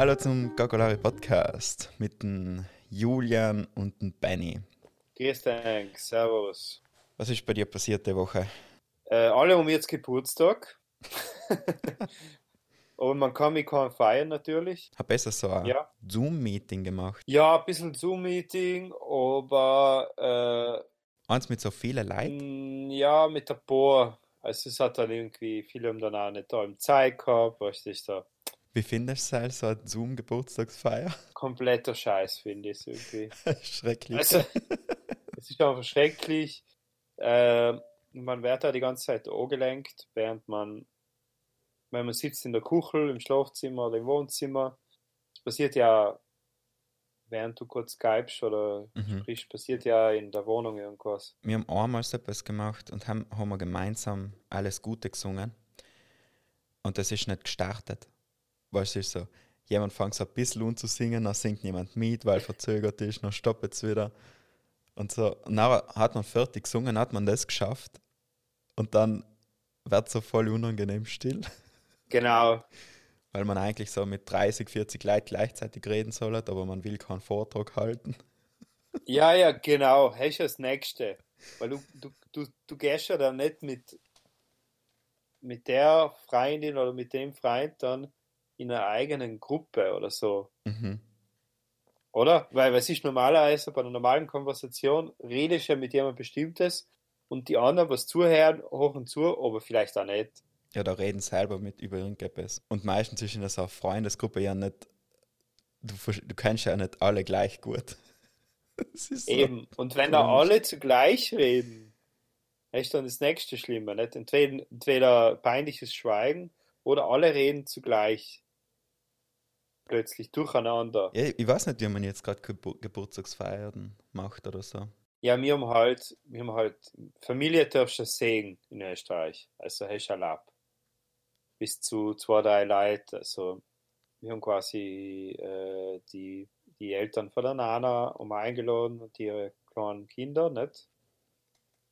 Hallo zum Gakolari Podcast mit dem Julian und dem Benny. Grüß dich, servus. Was ist bei dir passiert die Woche? Äh, alle um jetzt Geburtstag. Aber man kann mich kaum feiern natürlich. Hab besser so ein Ja. Zoom-Meeting gemacht. Ja, ein bisschen Zoom-Meeting, aber Eins mit so vielen äh, Leuten. mh, ja, mit der Bohr. Also es hat dann irgendwie, viele haben dann auch nicht da im Zeit gehabt, weißt du, ist da Wie findest du es, so eine Zoom-Geburtstagsfeier? kompletter Scheiß, finde ich es irgendwie. Schrecklich. Also, es ist einfach schrecklich. Äh, man wird da die ganze Zeit angelenkt, während man, wenn man sitzt in der Kuchel, im Schlafzimmer oder im Wohnzimmer. Es passiert ja, während du kurz skypst oder Mhm. sprichst, passiert ja in der Wohnung irgendwas. Wir haben einmal so etwas gemacht und haben, haben wir gemeinsam alles Gute gesungen. Und das ist nicht gestartet. Weißt du, es ist so, jemand fängt so ein bisschen an zu singen, dann singt jemand mit, weil verzögert ist, dann stoppt es wieder. Und so, und dann hat man fertig gesungen, hat man das geschafft. Und dann wird so voll unangenehm still, Genau, weil man eigentlich so mit 30, 40 Leuten gleichzeitig reden soll, aber man will keinen Vortrag halten. ja, ja, genau, hast du das Nächste. Weil du, du, du, du gehst ja dann nicht mit, mit der Freundin oder mit dem Freund dann in einer eigenen Gruppe oder so. Mhm. Oder? Weil was ist normalerweise bei einer normalen Konversation, redest du ja mit jemandem Bestimmtes und die anderen, was zuhören, hochen zu, aber vielleicht auch nicht. Ja, da reden selber mit über irgendetwas. Und meistens ist in einer Freundesgruppe ja nicht, du, du kennst ja nicht alle gleich gut. So. Eben. Und wenn da alle zugleich reden, ist dann das nächste Schlimme. Nicht? Entweder, entweder peinliches Schweigen oder alle reden zugleich. Plötzlich durcheinander. Ja, ich weiß nicht, wie man jetzt gerade Gebur Geburtstagsfeiern macht oder so. Ja, wir haben halt, wir haben halt, Familie darfst du sehen in Österreich. Also hast du erlaubt. Bis zu zwei, drei Leute. Also wir haben quasi äh, die, die Eltern von der Nana um eingeladen und ihre kleinen Kinder, nicht?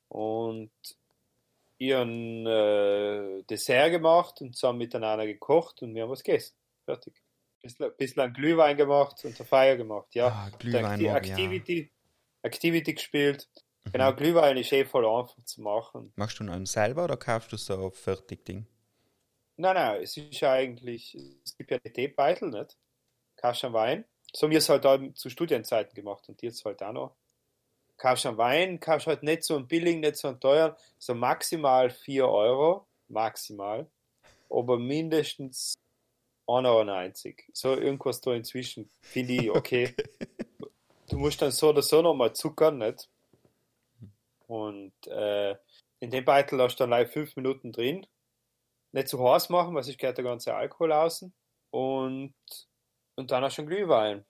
Und ihren äh, Dessert gemacht und zusammen miteinander gekocht und wir haben was gegessen. Fertig. Bisschen, bisschen Glühwein gemacht und eine Feier gemacht, ja. Ah, Glühwein die ich auch. Activity, Activity gespielt. Mhm. Genau, Glühwein ist eh voll einfach zu machen. Machst du einen selber oder kaufst du so ein Fertigding? Nein, nein, es ist ja eigentlich, es gibt ja die Teebeutel, nicht? Kaufst einen Wein. So haben wir es halt auch zu Studienzeiten gemacht und jetzt halt auch noch. Kaufst einen Wein, kaufst halt nicht so einen billigen, nicht so einen teuren, so maximal 4 Euro, maximal, aber mindestens 1,90 Euro. So irgendwas da inzwischen, finde ich okay. Du musst dann so oder so nochmal zuckern, nicht? Und äh, in dem Beutel hast du dann live fünf Minuten drin. Nicht zu heiß machen, weil sonst geht der ganze Alkohol außen. Und, und dann hast du einen Glühwein.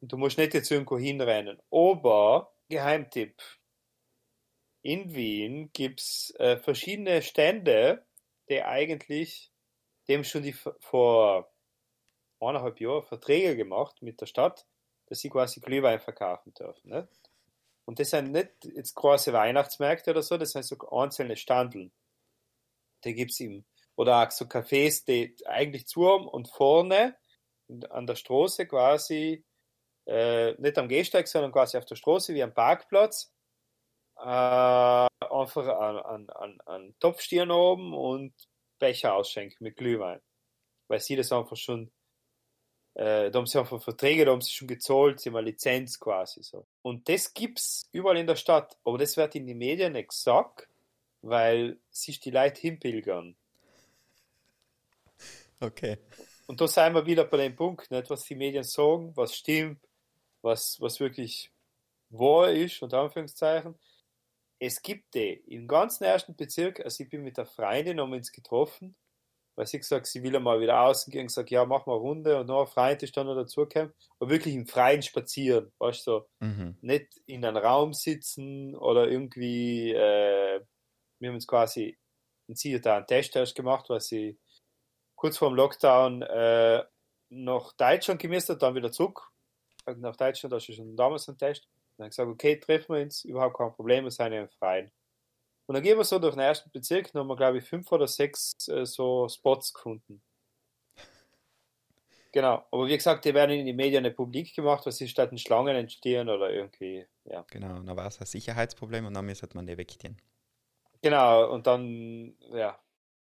Und du musst nicht jetzt irgendwo hinrennen. Aber, Geheimtipp. In Wien gibt es äh, verschiedene Stände, die eigentlich, dem schon die vor eineinhalb Jahren Verträge gemacht mit der Stadt, dass sie quasi Glühwein verkaufen dürfen. Ne? Und das sind nicht jetzt große Weihnachtsmärkte oder so, das sind so einzelne Standeln. Die gibt's im, oder auch so Cafés, die eigentlich zu haben und vorne an der Straße quasi, äh, nicht am Gehsteig, sondern quasi auf der Straße wie am Parkplatz, äh, einfach an, an, an, an Topfstieren oben und Becher ausschenken mit Glühwein. Weil sie das einfach schon äh, da haben sie einfach Verträge, da haben sie schon gezahlt, sie haben eine Lizenz quasi so. Und das gibt's überall in der Stadt, aber das wird in den Medien nicht gesagt, weil sich die Leute hinpilgern. Okay. Und da sind wir wieder bei dem Punkt, nicht, was die Medien sagen, was stimmt, was, was wirklich wahr ist, unter Anführungszeichen. Es gibt die im ganzen ersten Bezirk, also ich bin mit der Freundin, haben wir uns getroffen, weil sie gesagt, sie will einmal wieder außen gehen, gesagt, ja, mach mal eine Runde und noch ein Freund ist dann noch dazugekommen, aber wirklich im Freien spazieren, weißt du, so. Mhm. nicht in einem Raum sitzen oder irgendwie, äh, wir haben uns quasi, sie hat da einen Test erst gemacht, weil sie kurz vor dem Lockdown äh, nach Deutschland gemisst hat, dann wieder zurück. Also Nach Deutschland, da ist schon damals ein Test. Und dann gesagt, okay, treffen wir uns, überhaupt kein Problem, wir sind ja im Freien. Und dann gehen wir so durch den ersten Bezirk, dann haben wir, glaube ich, fünf oder sechs äh, so Spots gefunden. Genau, aber wie gesagt, die werden in die Medien nicht publik gemacht, was ist statt in Schlangen entstehen oder irgendwie, ja. Genau, dann war es ein Sicherheitsproblem und dann müsste man die wegziehen. Genau, und dann, ja,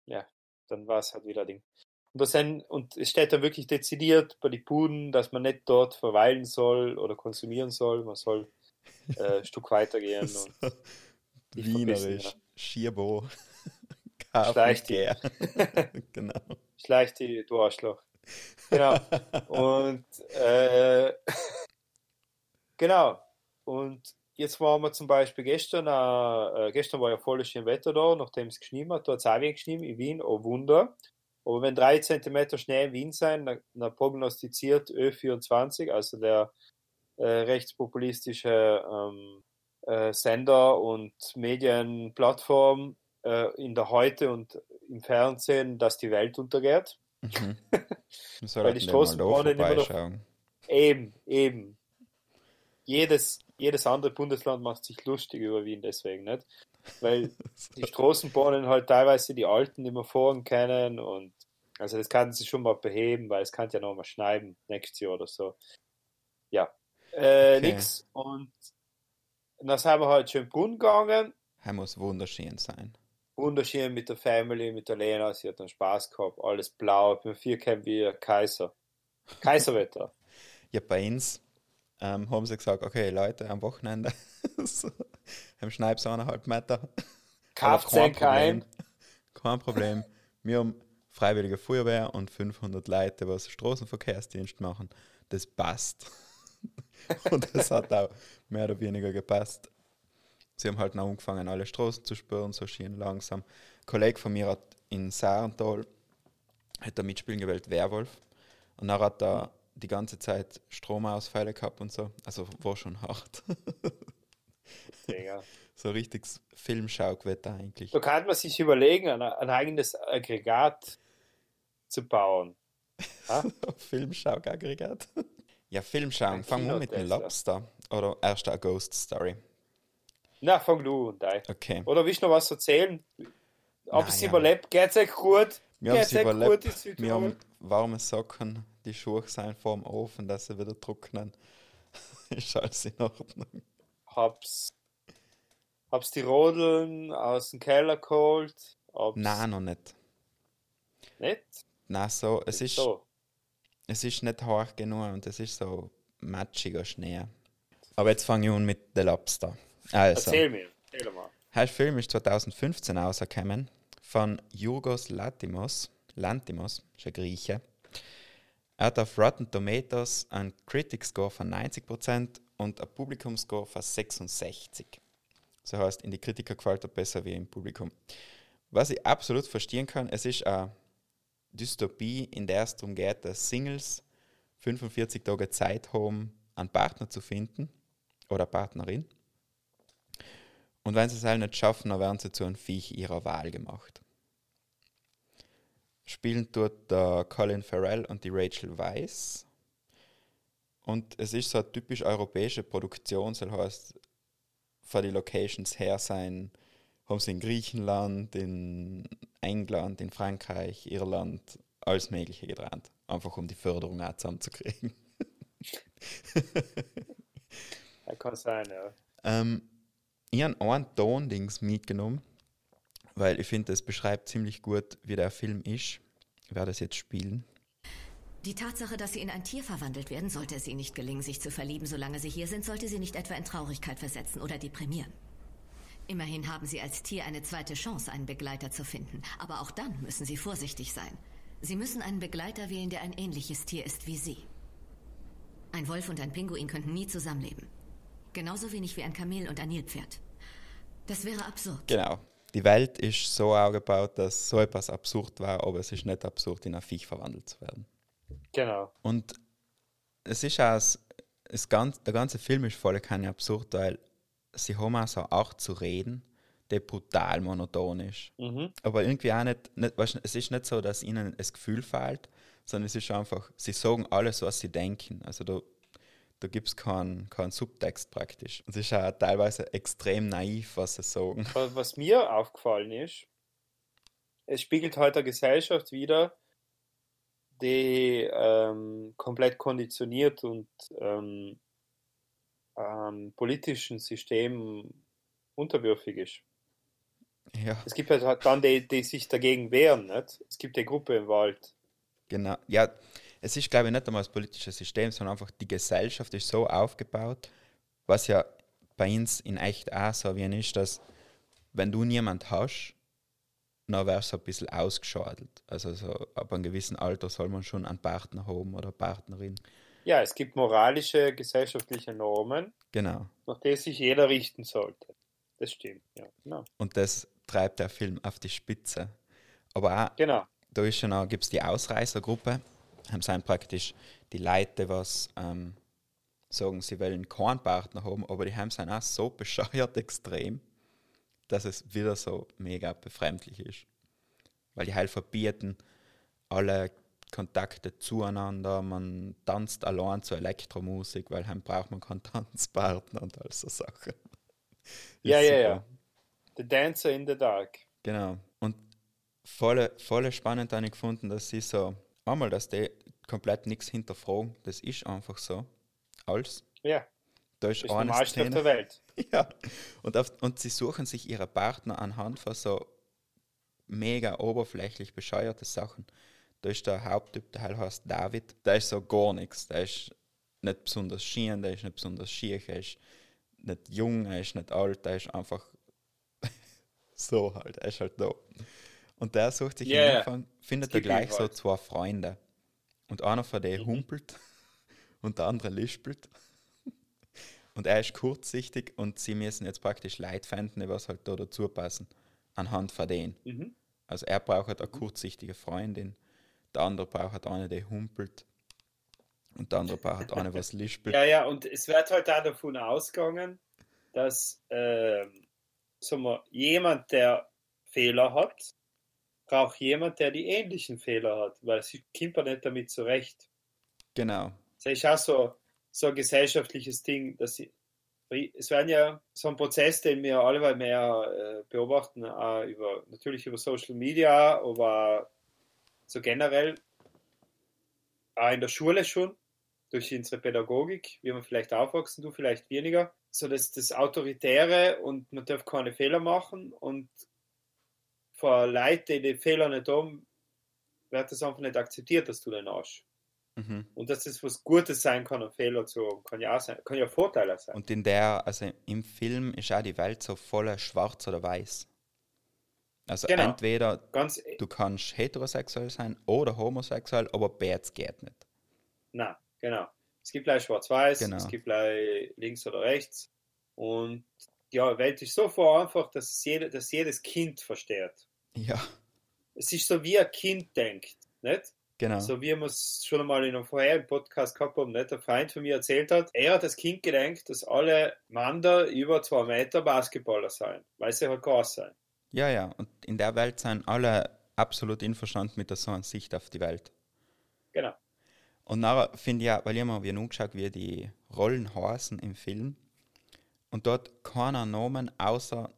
ja, dann war es halt wieder ein Ding. Und, das sind, und es steht da wirklich dezidiert bei den Buden, dass man nicht dort verweilen soll oder konsumieren soll, man soll äh, ein Stück weitergehen. So, Und Wienerisch, ja. Schierbo, Schleich die. genau. Schleich die, du Arschloch. Genau. Und äh, genau. Und jetzt waren wir zum Beispiel gestern, äh, gestern war ja voll schön Wetter da, nachdem es geschnien hat, da hat es auch geschnien in Wien, oh Wunder. Aber wenn drei Zentimeter Schnee in Wien sein, dann, dann prognostiziert Ö24, also der äh, rechtspopulistische ähm, äh, Sender und Medienplattform äh, in der Heute und im Fernsehen, dass die Welt untergeht. Mhm. Weil die mal da Straßenbahnen immer noch-. Eben, eben. Jedes, jedes andere Bundesland macht sich lustig über Wien deswegen nicht. Weil die Straßenbahnen halt teilweise die alten mehr fahren können und also das kann sie schon mal beheben, weil es kann ja noch mal schneiden nächstes Jahr oder so. Ja. Äh, Okay. nix. Und dann sind wir halt schön Brunnen gegangen. Er muss wunderschön sein. Wunderschön mit der Family, mit der Lena. Sie hat dann Spaß gehabt. Alles blau. Mit vier wie ein Kaiser. Kaiserwetter. Ja, bei uns ähm, haben sie gesagt, okay, Leute, am Wochenende so, am Schneibs eineinhalb Meter. Kauft ein ein. Kein Problem. Wir haben Freiwillige Feuerwehr und 500 Leute, was Straßenverkehrsdienst machen. Das passt. Und das hat auch mehr oder weniger gepasst. Sie haben halt noch angefangen, alle Straßen zu spüren, so schön langsam. Ein Kollege von mir hat in Sarental hat er mitspielen gewählt, Werwolf. Und dann hat er die ganze Zeit Stromausfälle gehabt und so. Also war schon hart. So richtiges Filmschaugewetter eigentlich. Da kann man sich überlegen, ein, ein eigenes Aggregat zu bauen. Ha? Filmschauaggregat. Ja, Filmschauen. Fangen wir mit dem. Lobster. Oder erst eine Ghost Story. Na, fang du und ein. Okay. Oder willst du noch was erzählen? Ob es ja. überlebt, geht's euch gut? Wir haben Geht's es überlebt. Wir haben warme Socken, die Schuhe sind vor dem Ofen, dass sie wieder trocknen. Ist alles in Ordnung. Hab's, hab's die Rodeln aus dem Keller geholt. Hab's Nein, noch nicht. Nicht? Nein, so, es ist, so. es ist nicht hoch genug und es ist so matschiger Schnee. Aber jetzt fange ich an mit The Lobster. Also, Erzähl mir. Erzähl mal. Der Film ist 2015 rausgekommen von Yorgos Lantimos. Lantimos, ist ein Grieche. Er hat auf Rotten Tomatoes einen Critic Score von 90% und einen Publikum Score von 66. Das heißt, in die Kritiker gefällt er besser wie im Publikum. Was ich absolut verstehen kann, es ist eine Dystopie, in der es darum geht, dass Singles 45 Tage Zeit haben, einen Partner zu finden oder Partnerin. Und wenn sie es halt nicht schaffen, dann werden sie zu einem Viech ihrer Wahl gemacht. Spielen dort der Colin Farrell und die Rachel Weisz. Und es ist so eine typisch europäische Produktion, soll heißt, von den Locations her sein, haben sie in Griechenland, in England, in Frankreich, Irland, alles Mögliche gedreht. Einfach um die Förderung auch zusammenzukriegen. Ja, kann sein, ja. Ähm, ich habe einen Ton-Dings mitgenommen, weil ich finde, das beschreibt ziemlich gut, wie der Film ist. Ich werde das jetzt spielen. Die Tatsache, dass sie in ein Tier verwandelt werden, sollte es ihnen nicht gelingen, sich zu verlieben, solange sie hier sind, sollte sie nicht etwa in Traurigkeit versetzen oder deprimieren. Immerhin haben sie als Tier eine zweite Chance, einen Begleiter zu finden. Aber auch dann müssen sie vorsichtig sein. Sie müssen einen Begleiter wählen, der ein ähnliches Tier ist wie sie. Ein Wolf und ein Pinguin könnten nie zusammenleben. Genauso wenig wie ein Kamel und ein Nilpferd. Das wäre absurd. Genau. Die Welt ist so aufgebaut, dass so etwas absurd war, aber es ist nicht absurd, in ein Viech verwandelt zu werden. Genau. Und es ist auch, das ganz, der ganze Film ist voll keine absurd, weil sie haben auch so auch zu reden, der brutal monoton ist. Mhm. Aber irgendwie auch nicht, nicht weißt, es ist nicht so, dass ihnen das Gefühl fehlt, sondern es ist einfach, sie sagen alles, was sie denken. Also da, da gibt es keinen, keinen Subtext praktisch. Es ist auch teilweise extrem naiv, was sie sagen. Was mir aufgefallen ist, es spiegelt heute der Gesellschaft wieder, die ähm, komplett konditioniert und ähm, ähm, politischen System unterwürfig ist. Ja. Es gibt halt dann die, die sich dagegen wehren, nicht? Es gibt eine Gruppe im Wald. Genau. Ja, es ist, glaube ich, nicht einmal das politische System, sondern einfach die Gesellschaft ist so aufgebaut, was ja bei uns in echt auch so wie ist, dass wenn du niemand hast, dann wärst du ein bisschen ausgeschadelt. Also so, ab einem gewissen Alter soll man schon einen Partner haben oder Partnerin. Ja, es gibt moralische, gesellschaftliche Normen, Genau. nach denen sich jeder richten sollte. Das stimmt, ja. Genau. Und das treibt der Film auf die Spitze. Aber auch, genau. da ist schon gibt es die Ausreißergruppe. Haben sind praktisch die Leute, was ähm, sagen, sie wollen keinen Partner haben, aber die haben sind auch so bescheuert extrem, dass es wieder so mega befremdlich ist. Weil die halt verbieten alle Kontakte zueinander, man tanzt allein zur Elektromusik, weil dann braucht man keinen Tanzpartner und all so Sachen. Ja, ja, ja. The Dancer in the Dark. Genau. Und voll, voll spannend habe ich gefunden, dass sie so, einmal, dass die komplett nichts hinterfragen, das ist einfach so. Alles. Ja, Da ist das eine auf der Szene. Welt. Ja. Und, auf, und sie suchen sich ihre Partner anhand von so mega oberflächlich bescheuerte Sachen. Da ist der Haupttyp, der heißt David, der ist so gar nichts. Der ist nicht besonders schien, der ist nicht besonders schier, er ist nicht jung, er ist nicht alt, der ist einfach so halt, er ist halt da. Und der sucht sich Ja, am. Anfang, findet er gleich so zwei Freunde. Und einer von Mhm. denen humpelt und der andere lispelt. Und er ist kurzsichtig und sie müssen jetzt praktisch Leute finden, was halt da dazu passen, anhand von denen. Mhm. Also er braucht halt eine kurzsichtige Freundin, der andere braucht halt eine, die humpelt und der andere braucht halt eine, was lispelt. Ja, ja, und es wird halt auch davon ausgegangen, dass sagen wir, jemand, der Fehler hat, braucht jemand, der die ähnlichen Fehler hat, weil sie kommt nicht damit zurecht. Genau. Das ist auch so, so ein gesellschaftliches Ding, dass sie, es werden ja so ein Prozess, den wir alle mehr äh, beobachten, auch über, natürlich über Social Media, aber so generell auch in der Schule schon, durch unsere Pädagogik, wie wir vielleicht aufwachsen, du vielleicht weniger, so dass das Autoritäre und man darf keine Fehler machen und vor Leuten, die Fehler nicht haben, wird das einfach nicht akzeptiert, dass du den hast. Mhm. Und dass das was Gutes sein kann, einen Fehler zu haben, kann ja auch sein, kann ja Vorteile sein. Und in der, also im Film ist auch die Welt so voller schwarz oder weiß. Also Genau. entweder Ganz, du kannst heterosexuell sein oder homosexuell, aber beides geht nicht. na, genau. Es gibt gleich Schwarz-Weiß, Genau. es gibt gleich links oder rechts. Und ja, die Welt ist so vereinfacht, dass, jede, dass jedes Kind versteht. Ja, Es ist so, wie ein Kind denkt, nicht? genau. So wie wir es schon einmal in einem vorherigen Podcast gehabt haben, nicht? Der Freund von mir erzählt hat, er hat als Kind gedacht, dass alle Männer über zwei Meter Basketballer seien, weil sie halt groß sein. Ja, ja. Und in der Welt sind alle absolut einverstanden mit der so einer Sicht auf die Welt. Genau. Und nachher finde ich ja, weil ich mir angeschaut, wie die Rollen heißen im Film. Und dort keiner Namen außer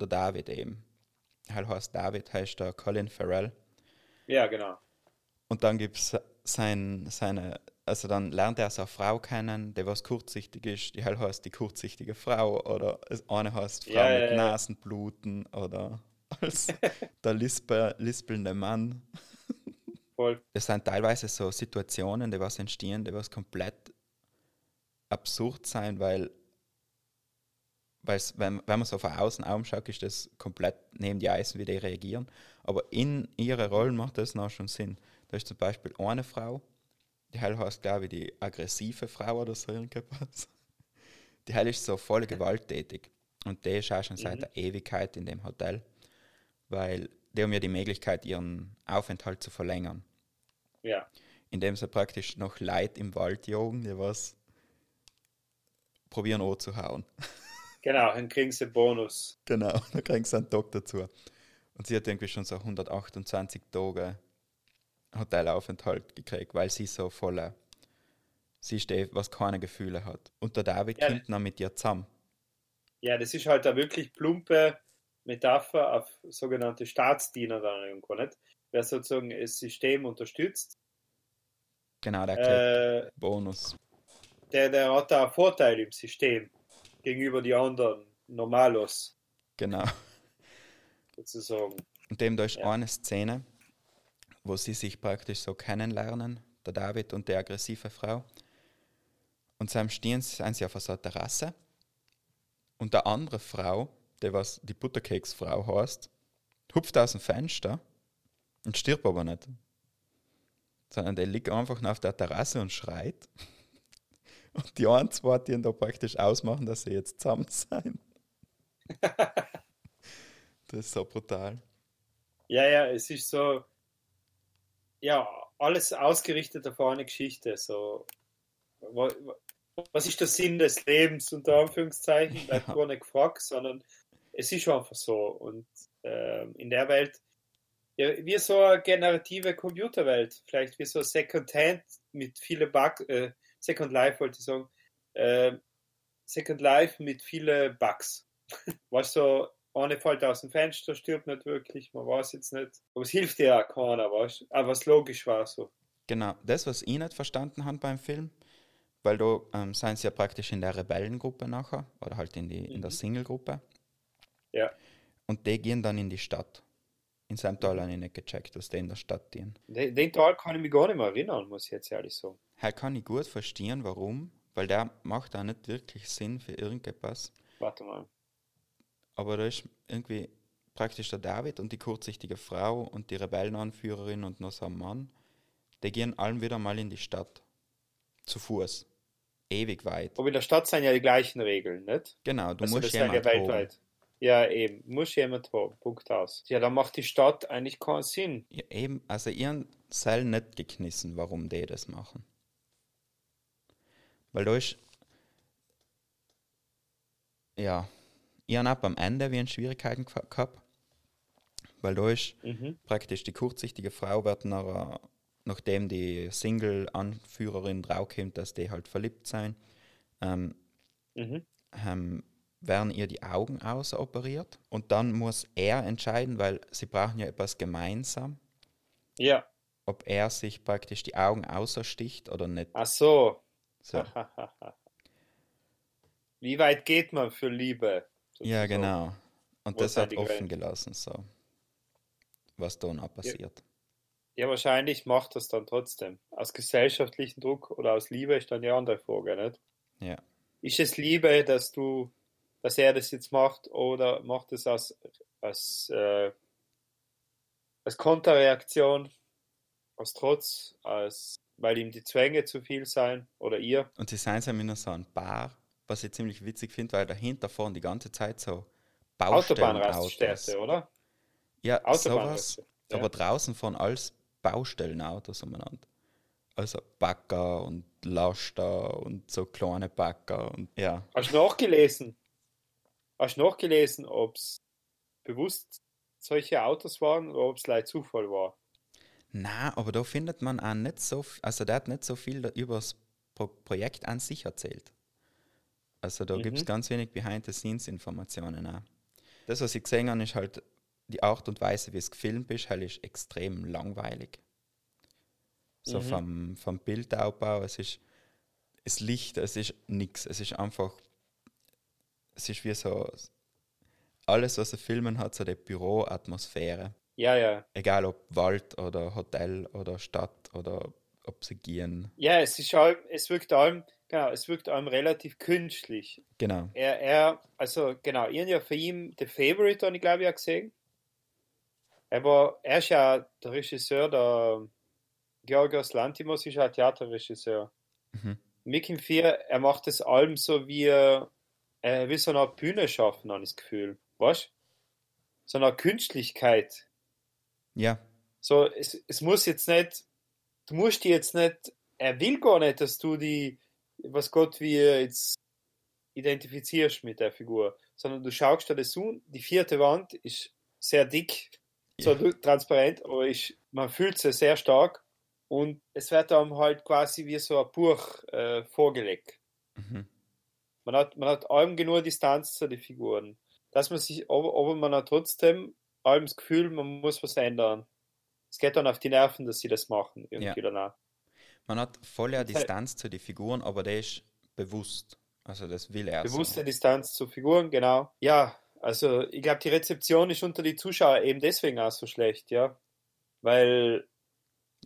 der David eben. Heißt David, heißt der Colin Farrell. Ja, genau. Und dann gibt es sein, seine, also dann lernt er so eine Frau kennen, die was kurzsichtig ist, die halt heißt die kurzsichtige Frau oder eine heißt Frau Ja, mit ja, ja. Nasenbluten oder als der Lispe, lispelnde Mann. Voll. Es sind teilweise so Situationen, die was entstehen, die was komplett absurd sein, weil weil's, wenn, wenn man so von außen anschaut, ist das komplett neben die Eisen, wie die reagieren. Aber in ihre Rollen macht das noch schon Sinn. Da ist zum Beispiel eine Frau, die Heil heißt, glaube ich, die aggressive Frau oder so irgendwas. Die Heil ist so voll gewalttätig. Und die ist auch schon seit Mhm. der Ewigkeit in dem Hotel, weil die haben ja die Möglichkeit, ihren Aufenthalt zu verlängern Ja. indem sie praktisch noch Leute im Wald jagen, die was probieren anzuhauen. Genau, dann kriegen sie Bonus. Genau, da kriegen sie einen Tag dazu. Und sie hat irgendwie schon so 128 Tage Hotelaufenthalt gekriegt, weil sie so voller, sie die, was keine Gefühle hat. Und der David Ja. kommt dann mit ihr zusammen. Ja, das ist halt eine wirklich plumpe Metapher auf sogenannte Staatsdiener dann irgendwo, nicht? Wer sozusagen das System unterstützt Genau, der äh, Bonus. Der, der hat da einen Vorteil im System gegenüber die anderen Normalos. Genau. Sozusagen. Und dem da ist Ja. eine Szene, wo sie sich praktisch so kennenlernen, der David und die aggressive Frau. Und zusammen stehen sie, sind sie auf so einer Terrasse. Und der andere Frau, die was die Butterkeksfrau heißt, hupft aus dem Fenster und stirbt aber nicht. Sondern der liegt einfach nur auf der Terrasse und schreit. Und die einen zwei, die ihn da praktisch ausmachen, dass sie jetzt zusammen sein. das ist so brutal. Ja, ja, es ist so, ja, alles ausgerichtet auf eine Geschichte. So, wa- wa- was ist der Sinn des Lebens, unter Anführungszeichen? Da Ja. gar nicht gefragt, sondern es ist einfach so. Und ähm, in der Welt, ja, wie so eine generative Computerwelt, vielleicht wie so Second Hand mit vielen Bugs, äh, Second Life wollte ich sagen, äh, Second Life mit vielen Bugs. Weißt du, eine fällt aus dem Fenster, stirbt nicht wirklich, man weiß jetzt nicht. Aber es hilft dir ja keiner, weißt du? Aber was logisch war so. Genau, das, was ich nicht verstanden habe beim Film, weil da ähm, sind sie ja praktisch in der Rebellengruppe nachher, oder halt in, die, in der Mhm. Single-Gruppe. Ja. Und die gehen dann in die Stadt. In seinem Tal habe ich nicht gecheckt, was die in der Stadt gehen. Den, den Teil kann ich mich gar nicht mehr erinnern, muss ich jetzt ehrlich sagen. Halt kann ich gut verstehen, warum, weil der macht auch nicht wirklich Sinn für irgendetwas. Warte mal. Aber da ist irgendwie praktisch der David und die kurzsichtige Frau und die Rebellenanführerin und noch so ein Mann, die gehen allen wieder mal in die Stadt. Zu Fuß. Ewig weit. Aber in der Stadt sind ja die gleichen Regeln, nicht? Genau, du also musst das sind ja jemand holen. weltweit. Ja, eben. Muss jemand haben. Punkt aus. Ja, dann macht die Stadt eigentlich keinen Sinn. Ja, eben, also ihren Seil nicht geknissen, warum die das machen. Weil da ist. Ja, ich habe am Ende wie Schwierigkeiten geha- gehabt. Weil da ist Mhm. praktisch die kurzsichtige Frau wird nach, nachdem die Single-Anführerin draufkommt, dass die halt verliebt sein, ähm, Mhm. ähm, werden ihr die Augen ausoperiert und dann muss er entscheiden, weil sie brauchen ja etwas gemeinsam, Ja. ob er sich praktisch die Augen außersticht oder nicht. Ach so. So. Wie weit geht man für Liebe? Ja, sozusagen? genau. Und das hat offen gelassen, so. Was da noch passiert. Ja, wahrscheinlich macht das dann trotzdem. Aus gesellschaftlichem Druck oder aus Liebe ist dann die andere Frage, nicht? Ja. Ist es Liebe, dass du, dass er das jetzt macht, oder macht es aus, als, äh, als Konterreaktion, aus Trotz, als weil ihm die Zwänge zu viel sein oder ihr? Und sie sind ja immer so ein Paar, was ich ziemlich witzig finde, weil dahinter fahren die ganze Zeit so. Autobahnraststätte, oder? Ja, sowas. Ja. Aber draußen fahren alles Baustellenautos umeinander. Also Bagger und Laster und so kleine Bagger und ja. Hast du nachgelesen? Hast du nachgelesen, ob es bewusst solche Autos waren oder ob es leider Zufall war? Na, aber da findet man auch nicht so, f- also der hat nicht so viel über das Pro Projekt an sich erzählt. Also da gibt es Mhm. ganz wenig Behind-the-Scenes-Informationen auch. Das, was ich gesehen habe, ist halt die Art und Weise, wie es gefilmt ist, halt ist extrem langweilig. So Mhm. vom, vom Bildaufbau, es ist das Licht, es ist nichts. Es ist einfach, es ist wie so, alles, was er filmen hat, so die Büroatmosphäre. Ja, ja. Egal ob Wald oder Hotel oder Stadt oder ob sie gehen. Ja, es ist allem, es wirkt allem, genau, es wirkt allem relativ künstlich. Genau. Er, er, also genau, ihr habt ja für ihn The Favorite, habe ich glaube ich auch gesehen. Er war, er ist ja der Regisseur, der Georgios Lantimos ist ja ein Theaterregisseur. Mhm. Mick 4, er macht das allem so wie, er er will so eine Bühne schaffen, habe ich das Gefühl. Weißt So eine Künstlichkeit. Ja, So, es, es muss jetzt nicht, du musst die jetzt nicht, er will gar nicht, dass du die, was Gott wie jetzt identifizierst mit der Figur, sondern du schaust dir das an, die vierte Wand ist sehr dick, so Ja. transparent, aber ist, man fühlt sie sehr stark und es wird einem halt quasi wie so ein Buch äh, vorgelegt. mhm. Man hat, man hat allem genug Distanz zu den Figuren. Dass man sich, aber, aber man hat trotzdem allem das Gefühl, man muss was ändern. Es geht dann auf die Nerven, dass sie das machen, irgendwie Ja. danach. Man hat volle Distanz zu den Figuren, aber der ist bewusst. Also das will er. Bewusste so. Distanz zu Figuren, genau. Ja, also ich glaube, die Rezeption ist unter die Zuschauer eben deswegen auch so schlecht, ja. Weil,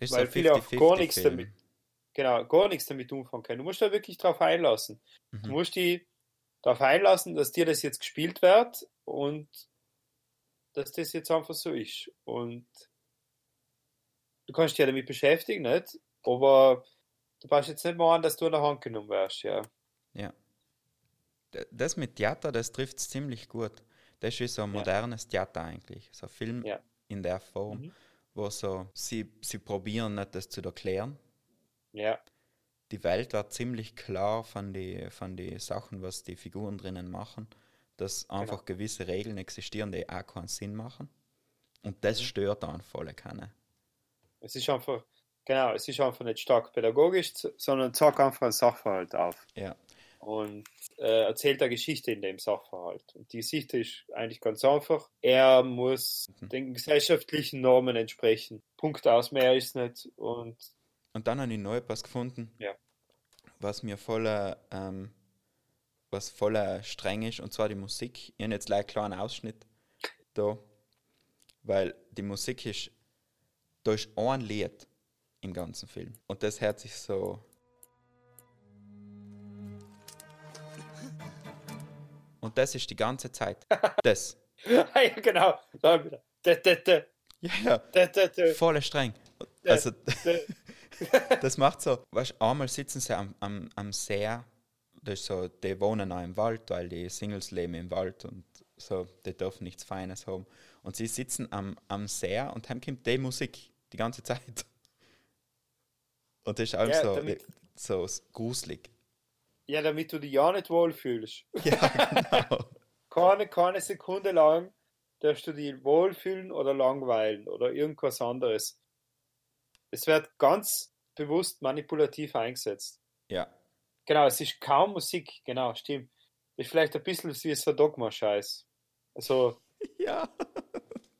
ist weil viele auch 50-50 gar nichts Film. damit, genau, gar nichts damit umfangen können. Du musst da wirklich drauf einlassen. Du Mhm. musst die darauf einlassen, dass dir das jetzt gespielt wird und dass das jetzt einfach so ist. Und du kannst dich ja damit beschäftigen, nicht? Aber du brauchst jetzt nicht mal an, dass du an der Hand genommen wirst, ja. Ja. Das mit Theater, das trifft es ziemlich gut. Das ist so ein Ja. modernes Theater eigentlich. So ein Film Ja. in der Form, Mhm. wo so, sie, sie probieren nicht, das zu erklären. Ja, Die Welt wird ziemlich klar von den von die Sachen, was die Figuren drinnen machen, dass einfach gewisse Regeln existieren, die auch keinen Sinn machen. Und das stört dann volle Kanne. es ist einfach, genau, es ist einfach nicht stark pädagogisch, sondern zeigt einfach einen Sachverhalt auf Ja. und äh, erzählt eine Geschichte in dem Sachverhalt. Und die Geschichte ist eigentlich ganz einfach. Er muss Mhm. den gesellschaftlichen Normen entsprechen. Punkt aus, mehr ist nicht. Und Und dann habe ich neu etwas gefunden, Ja. was mir voller, ähm, was voller streng ist, und zwar die Musik. Ich habe jetzt leider einen kleinen Ausschnitt da, weil die Musik ist, da ist ein Lied im ganzen Film. Und das hört sich so. Und das ist die ganze Zeit. Das. ja, genau, da wieder. Ja, ja. Voll streng. Also, da. das macht so, weißt du, einmal sitzen sie am, am, am See, das ist so, die wohnen auch im Wald, weil die Singles leben im Wald und so, die dürfen nichts Feines haben. Und sie sitzen am, am See und dann kommt die Musik die ganze Zeit. Und das ist auch Ja, so, damit- so gruselig. Ja, damit du dich ja nicht wohlfühlst. Ja, genau. Keine, keine Sekunde lang darfst du dich wohlfühlen oder langweilen oder irgendwas anderes. Es wird ganz bewusst manipulativ eingesetzt. Ja, Genau, es ist kaum Musik, genau, stimmt. Ist vielleicht ein bisschen wie so Dogma-Scheiß. Also, ja.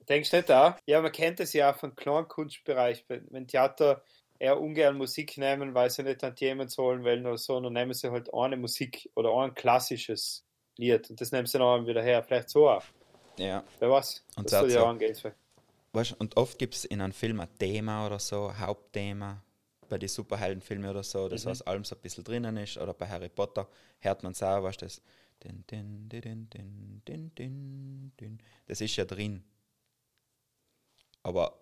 denkst du nicht da? Ja, man kennt es ja auch vom Kleinkunstbereich, wenn, Theater eher ungern Musik nehmen, weil sie nicht an jemanden zahlen wollen oder so, dann nehmen sie halt eine Musik oder ein klassisches Lied und das nehmen sie dann wieder her. Vielleicht so auch. Ja. Wer weiß? Und das so soll ja angehen. Weißt, und oft gibt es in einem Film ein Thema oder so, ein Hauptthema. Bei den Superheldenfilmen oder so, das Mhm. aus allem so ein bisschen drinnen ist. Oder bei Harry Potter hört man es auch, weißt du, das. Din, din, din. Das ist ja drin. Aber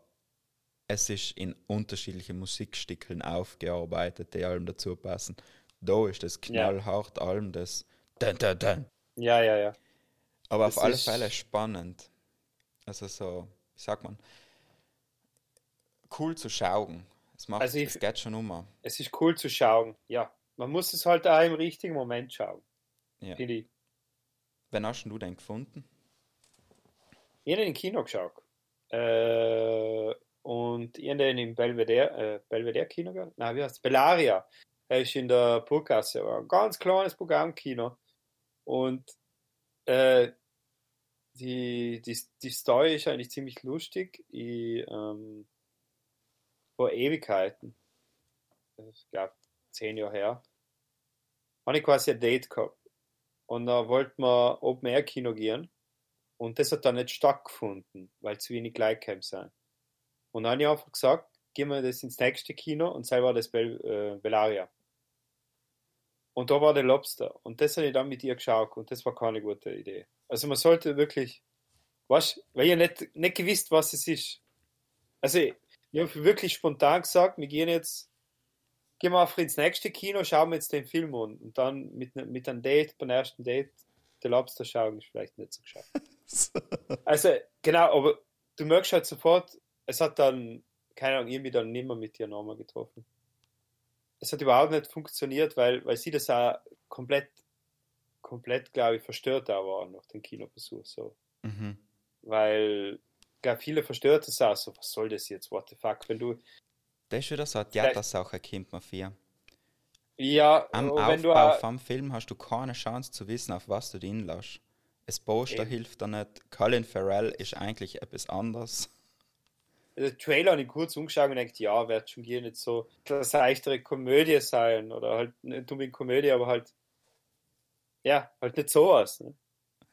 es ist in unterschiedliche Musikstückeln aufgearbeitet, die allem dazu passen. Da ist das Ja. knallhart, allem das. Dun, dun, dun. Ja, ja, ja. Aber Das auf alle Fälle spannend. Also so, wie sagt man, cool zu schauen. Es macht, Also ich- es geht schon um. Es ist cool zu schauen. Ja. Man muss es halt auch im richtigen Moment schauen. Ja. Finde ich. Wann hast du den gefunden? Ich habe ihn im Kino geschaut. Äh, und ich habe den im Belvedere, äh, Belvedere Kino geschaut. Nein, wie heißt es? Bellaria. Er ist in der Burggasse. War ein ganz kleines Programmkino. Und äh, die, die, die Story ist eigentlich ziemlich lustig. Ich, ähm, vor Ewigkeiten, ich glaube zehn Jahre her, habe ich quasi ein Date gehabt. Und da wollten wir Open Air Kino gehen. Und das hat dann nicht stattgefunden, weil zu wenig Leute gekommen sind. Und dann habe ich einfach gesagt, gehen wir das ins nächste Kino und selber das Bel äh, Bellaria. Und da war der Lobster. Und das habe ich dann mit ihr geschaut und das war keine gute Idee. Also man sollte wirklich, weißt weil ihr nicht, nicht gewusst, was es ist. Also ich, habe wirklich spontan gesagt, wir gehen jetzt, gehen wir einfach ins nächste Kino, schauen wir jetzt den Film an. Und dann mit, ne- mit einem Date, beim ersten Date, der Lobster schauen ist vielleicht nicht so gescheit. Also, genau, aber du merkst halt sofort, es hat dann, keine Ahnung, irgendwie dann nimmer mit dir nochmal getroffen. Es hat überhaupt nicht funktioniert, weil, weil sie das auch komplett, komplett, glaube ich, verstört da war nach dem Kinobesuch. So. Mhm. Weil, glaube, viele verstört es auch so, was soll das jetzt, what the fuck, wenn du, Das ist wieder so eine Theatersache, kommt man für. ja, Am du Aufbau auch, vom Film hast du keine Chance zu wissen, auf was du dich einlässt. Das Poster Eben. hilft dir nicht. Colin Farrell ist eigentlich etwas anderes. der Trailer habe ich kurz umgeschaut und denkt, ja, wird schon hier nicht so eine seichtere Komödie sein oder halt nicht unbedingt Komödie, aber halt, ja, halt nicht sowas. Ne?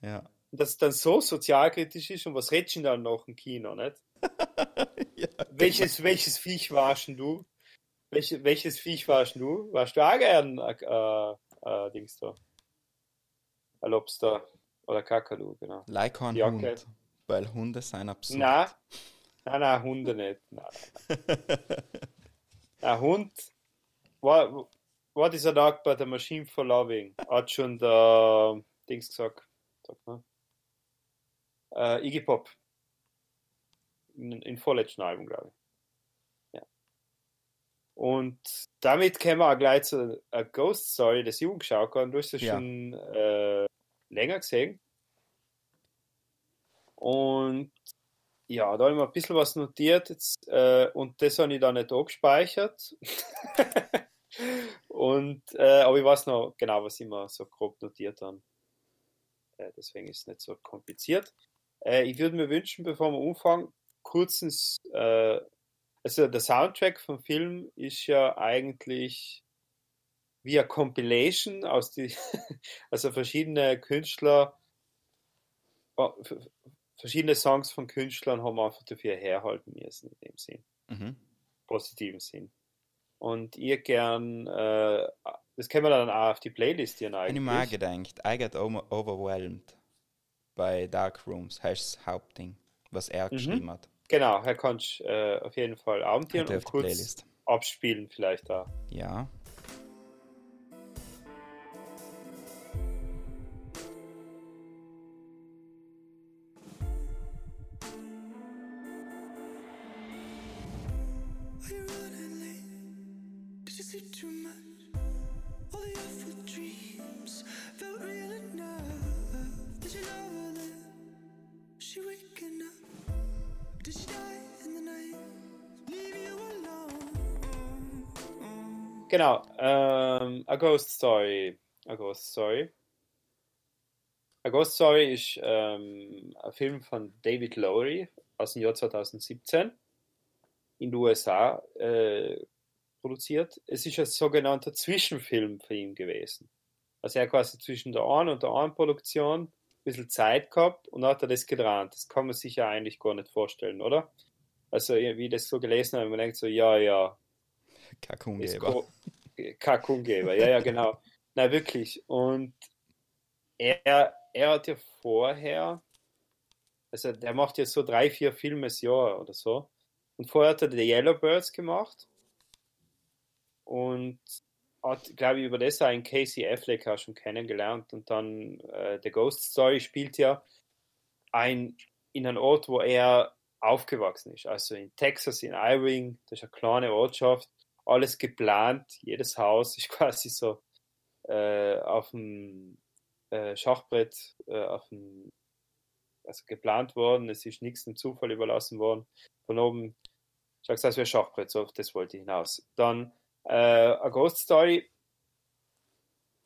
Ja. Dass es dann so sozialkritisch ist und was redest du dann noch im Kino, nicht? ja welches, welches Viech warst du? Welche, welches Viech warst du? Warst du auch gern äh, äh, Dings da? Ein Lobster oder Kakadu, genau. Like Ja, Hund. Weil Hunde sind absurd. Nein, nein, nein, Hunde nicht. Nein, nein. Ein Hund, what, what is a dog but a machine for loving? Hat schon der Dings gesagt. Sag mal. Äh, Iggy Pop. In, in vorletzten Album, glaube ich. Ja. Und damit kommen wir auch gleich zu A Ghost Story, geschaut habe. Du hast das Ja. schon äh, länger gesehen. Und ja, da habe ich mir ein bisschen was notiert jetzt, äh, und das habe ich dann nicht abgespeichert. und, äh, aber ich weiß noch genau, was ich mir so grob notiert habe. Äh, deswegen ist es nicht so kompliziert. Äh, ich würde mir wünschen, bevor wir anfangen, kurzens, äh, also der Soundtrack vom Film ist ja eigentlich wie eine Compilation aus die, also verschiedene Künstler, oh, verschiedene Songs von Künstlern haben einfach dafür herhalten müssen, in dem Sinn, Mhm. positiven Sinn. Und ihr gern, äh, das können wir dann auch auf die Playlist hier Ich habe eigentlich. mir gedacht, I get over overwhelmed bei Dark Rooms, heißt das Hauptding, was er Mhm. geschrieben hat. Genau, Herr kannst äh, auf jeden Fall abonnieren und auf die kurz Playlist. abspielen vielleicht da. Ja. All the awful dreams felt real enough. Did you love Genau, ähm, A Ghost Story. A Ghost Story. A Ghost Story ist ähm, ein Film von David Lowery aus dem Jahr 2017 in den USA äh, produziert. Es ist ein sogenannter Zwischenfilm für ihn gewesen. Also er quasi zwischen der einen und der anderen Produktion bisschen Zeit gehabt und hat er das gedreht. Das kann man sich ja eigentlich gar nicht vorstellen, oder? Also wie ich das so gelesen habe, man denkt so, ja, ja, ko- Kackungeber, ja, ja, genau. Na, wirklich. Und er, er hat ja vorher, also der macht jetzt so drei, vier Filme das Jahr oder so. Und vorher hat er The Yellowbirds gemacht. Und hat, glaube ich, über das einen Casey Affleck auch schon kennengelernt. Und dann äh, The Ghost Story spielt ja ein, in einem Ort, wo er aufgewachsen ist. Also in Texas, in Irving, das ist eine kleine Ortschaft alles geplant, jedes Haus ist quasi so äh, auf dem äh, Schachbrett, äh, auf dem, also geplant worden, es ist nichts dem Zufall überlassen worden. Von oben, ich sag's das wäre Schachbrett, so das wollte ich hinaus. Dann äh, A Ghost Story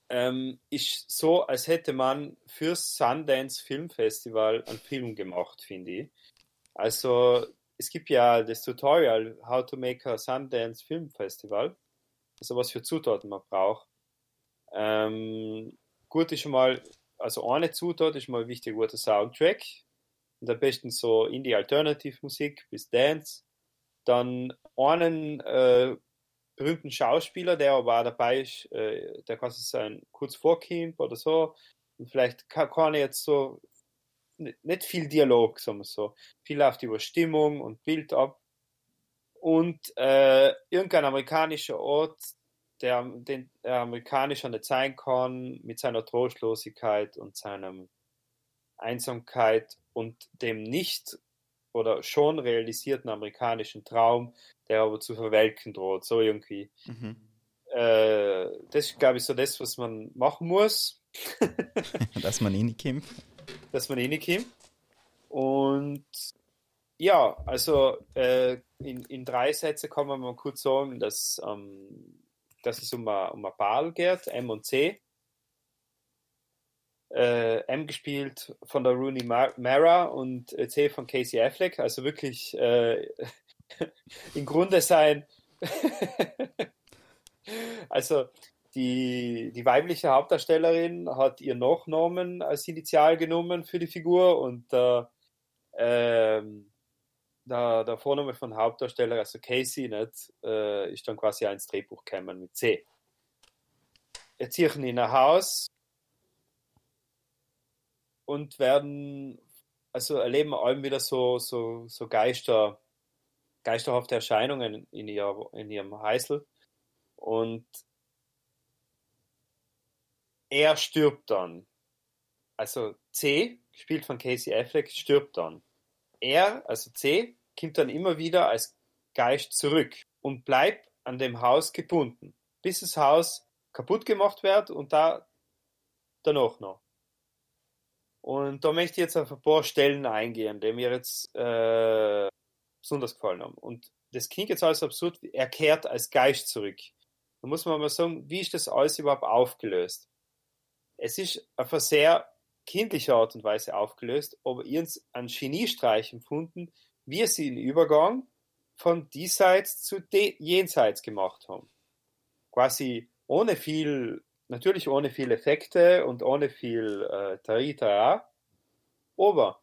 ähm, ist so, als hätte man fürs Sundance Film Festival einen Film gemacht, finde ich. Also es gibt ja das Tutorial How to Make a Sundance Film Festival. Also was für Zutaten man braucht. Ähm, gut ist schon mal, also eine Zutat ist mal wichtig, guter Soundtrack. Und am besten so Indie-Alternative-Musik bis Dance. Dann einen äh, berühmten Schauspieler, der aber auch dabei ist, äh, der kann sein kurz vorkommt oder so. Und vielleicht kann, kann er jetzt so nicht viel Dialog, sagen wir so. Viel läuft über Stimmung und Bild ab. Und äh, irgendein amerikanischer Ort, der, den der amerikanischer nicht sein kann, mit seiner Trostlosigkeit und seiner Einsamkeit und dem nicht oder schon realisierten amerikanischen Traum, der aber zu verwelken droht, so irgendwie. Mhm. Äh, das ist, glaube ich, so das, was man machen muss. Dass man reinkommt. dass man reinkommt. Und ja, also äh, in, in drei Sätzen kann man mal kurz sagen, dass, ähm, dass es um ein, um Paar geht, M und C. äh, M gespielt von der Rooney Mara und äh, C von Casey Affleck. Also wirklich äh, im Grunde sein. also die, die weibliche Hauptdarstellerin hat ihr Nachnamen als Initial genommen für die Figur und der, ähm, der, der Vorname von Hauptdarsteller, also Casey, nicht, äh, ist dann quasi ins Drehbuch gekommen mit C. Jetzt ziehen in ein Haus und werden, also erleben allem wieder so, so, so Geister, geisterhafte Erscheinungen in, ihr, in ihrem Heißel. Und er stirbt dann. Also C, gespielt von Casey Affleck, stirbt dann. Er, also C, kommt dann immer wieder als Geist zurück und bleibt an dem Haus gebunden, bis das Haus kaputt gemacht wird und da danach noch. Und da möchte ich jetzt auf ein paar Stellen eingehen, die mir jetzt äh, besonders gefallen haben. Und das klingt jetzt alles absurd, er kehrt als Geist zurück. Da muss man mal sagen, wie ist das alles überhaupt aufgelöst? Es ist auf eine sehr kindliche Art und Weise aufgelöst, aber uns einen Geniestreich empfunden, wie sie den Übergang von diesseits zu jenseits gemacht haben. Quasi ohne viel Natürlich ohne viel Effekte und ohne viel äh, Tarita, aber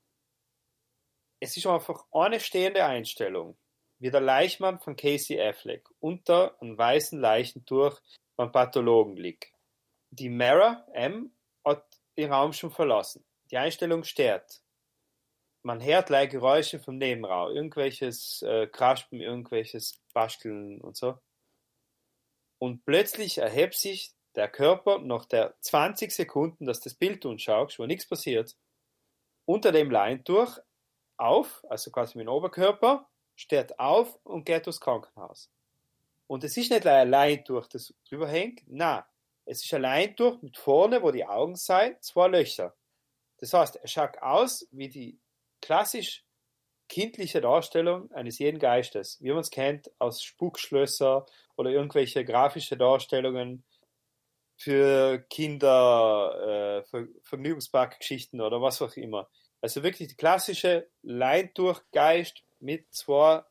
es ist einfach eine stehende Einstellung, wie der Leichmann von Casey Affleck unter einem weißen Leichentuch beim Pathologen liegt. Die Mara M hat den Raum schon verlassen. Die Einstellung steht. Man hört gleich Geräusche vom Nebenraum, irgendwelches äh, Kraspen, irgendwelches Basteln und so. Und plötzlich erhebt sich der Körper nach der 20 Sekunden, dass das Bild anschaust, wo nichts passiert, unter dem Leintuch auf, also quasi mit dem Oberkörper, steht auf und geht durchs Krankenhaus. Und es ist nicht ein Leintuch, das drüber hängt, nein, es ist ein Leintuch mit vorne, wo die Augen sind, zwei Löcher. Das heißt, er schaut aus wie die klassisch kindliche Darstellung eines jeden Geistes, wie man es kennt aus Spukschlösser oder irgendwelche grafische Darstellungen für Kinder, äh, Ver Vergnügungsparkgeschichten oder was auch immer. Also wirklich die klassische Leintdurchgeist mit zwei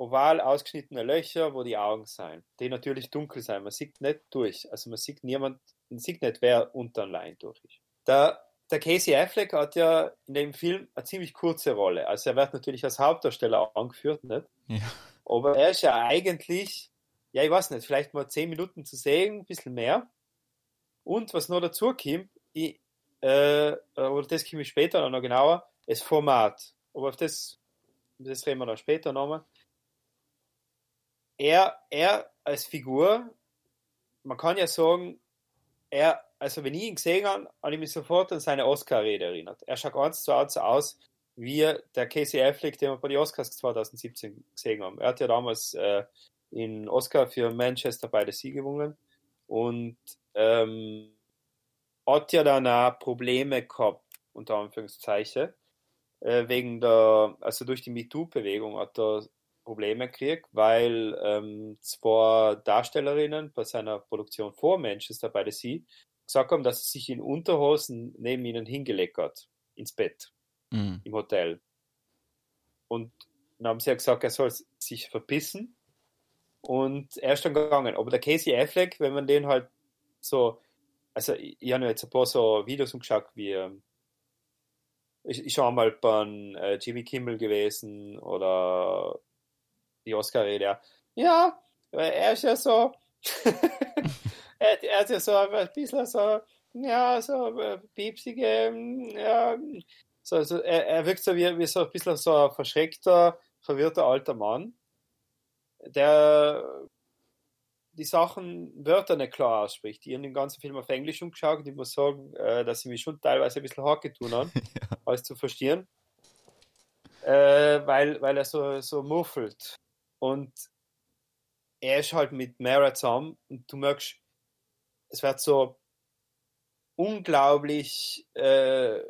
oval ausgeschnittene Löcher, wo die Augen sein, die natürlich dunkel sein. Man sieht nicht durch. Also man sieht niemand, man sieht nicht, wer unter dem Leintdurch ist. Der, der Casey Affleck hat ja in dem Film eine ziemlich kurze Rolle. Also er wird natürlich als Hauptdarsteller angeführt, nicht? Ja. Aber er ist ja eigentlich ja, ich weiß nicht, vielleicht mal zehn Minuten zu sehen, ein bisschen mehr. Und was noch dazu kommt, ich, äh, oder das komme ich später noch genauer, das Format. Aber auf das, das reden wir dann später nochmal. Er, er als Figur, man kann ja sagen, er, also wenn ich ihn gesehen habe, habe ich mich sofort an seine Oscar-Rede erinnert. Er schaut ganz zu eins aus wie der Casey Affleck, den wir bei den Oscars 2017 gesehen haben. Er hat ja damals äh, in Oscar für Manchester by the Sea gewonnen und ähm, hat ja dann auch Probleme gehabt, unter Anführungszeichen, äh, wegen der, also durch die MeToo-Bewegung hat er Probleme gekriegt, weil ähm, zwei Darstellerinnen bei seiner Produktion vor Manchester by the Sea gesagt haben, dass er sich in Unterhosen neben ihnen hingelegt hat, ins Bett, mhm. im Hotel. Und dann haben sie ja gesagt, er soll sich verpissen und er ist dann gegangen. Aber der Casey Affleck, wenn man den halt so, also ich, habe jetzt ein paar so Videos umgeschaut, wie ähm, ich, ich schon mal beim äh, Jimmy Kimmel gewesen oder die Oscar-Rede. Ja, er ist ja so, er, er ist ja so ein bisschen so, ja, so piepsige, ja, so, so, er, er wirkt so wie, wie so ein bisschen so ein verschreckter, verwirrter alter Mann der die Sachen, Wörter nicht klar ausspricht. Ich habe den ganzen Film auf Englisch umgeschaut und ich muss sagen, äh, dass sie mich schon teilweise ein bisschen hart getun haben, ja. alles zu verstehen. Äh, weil, weil er so, so muffelt. Und er ist halt mit Mara zusammen und du merkst, es wird so unglaublich äh,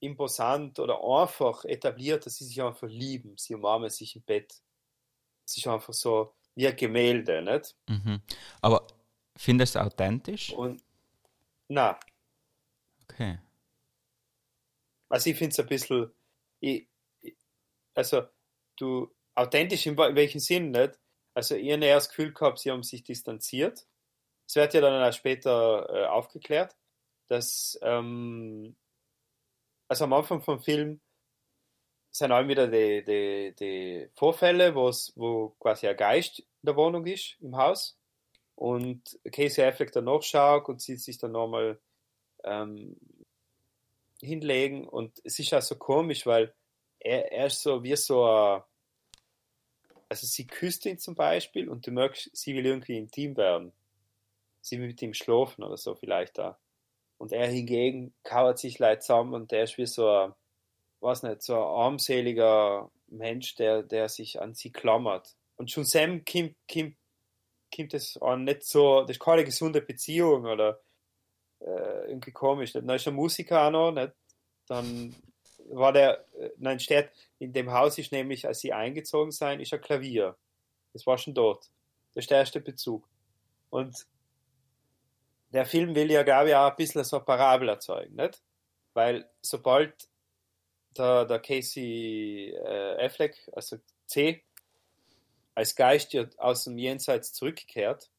imposant oder einfach etabliert, dass sie sich einfach lieben. Sie umarmen sich im Bett ist einfach so wie ein Gemälde, nicht? Mhm. Aber findest du es authentisch? Und Na, Okay. also ich finde es ein bisschen, ich, also du, authentisch in, in welchem Sinn nicht? Also ich habe das Gefühl gehabt, sie haben sich distanziert. Es wird ja dann auch später äh, aufgeklärt, dass, ähm, also am Anfang vom Film sind auch wieder die, die, die Vorfälle, wo quasi ein Geist in der Wohnung ist, im Haus. Und Casey Affleck dann nachschaut und sieht sich dann nochmal ähm, hinlegen. Und es ist auch so komisch, weil er, er ist so wie so ein, also sie küsst ihn zum Beispiel und du merkst, sie will irgendwie intim werden. Sie will mit ihm schlafen oder so vielleicht da. Und er hingegen kauert sich leid zusammen und der ist wie so ein, weiß nicht, so ein armseliger Mensch, der, der sich an sie klammert. Und schon Sam kommt, kommt, kommt es an nicht so, das ist keine gesunde Beziehung oder äh, irgendwie komisch. Dann ist er Musiker auch noch, nicht? dann war der, äh, nein, steht, in dem Haus ist nämlich, als sie eingezogen sein, ist ein Klavier. Das war schon dort. Das ist der erste Bezug. Und der Film will ja, glaube ich, auch ein bisschen so eine Parabel erzeugen, nicht? Weil sobald der, der Casey äh, Affleck, also C, als Geist aus dem Jenseits zurückkehrt,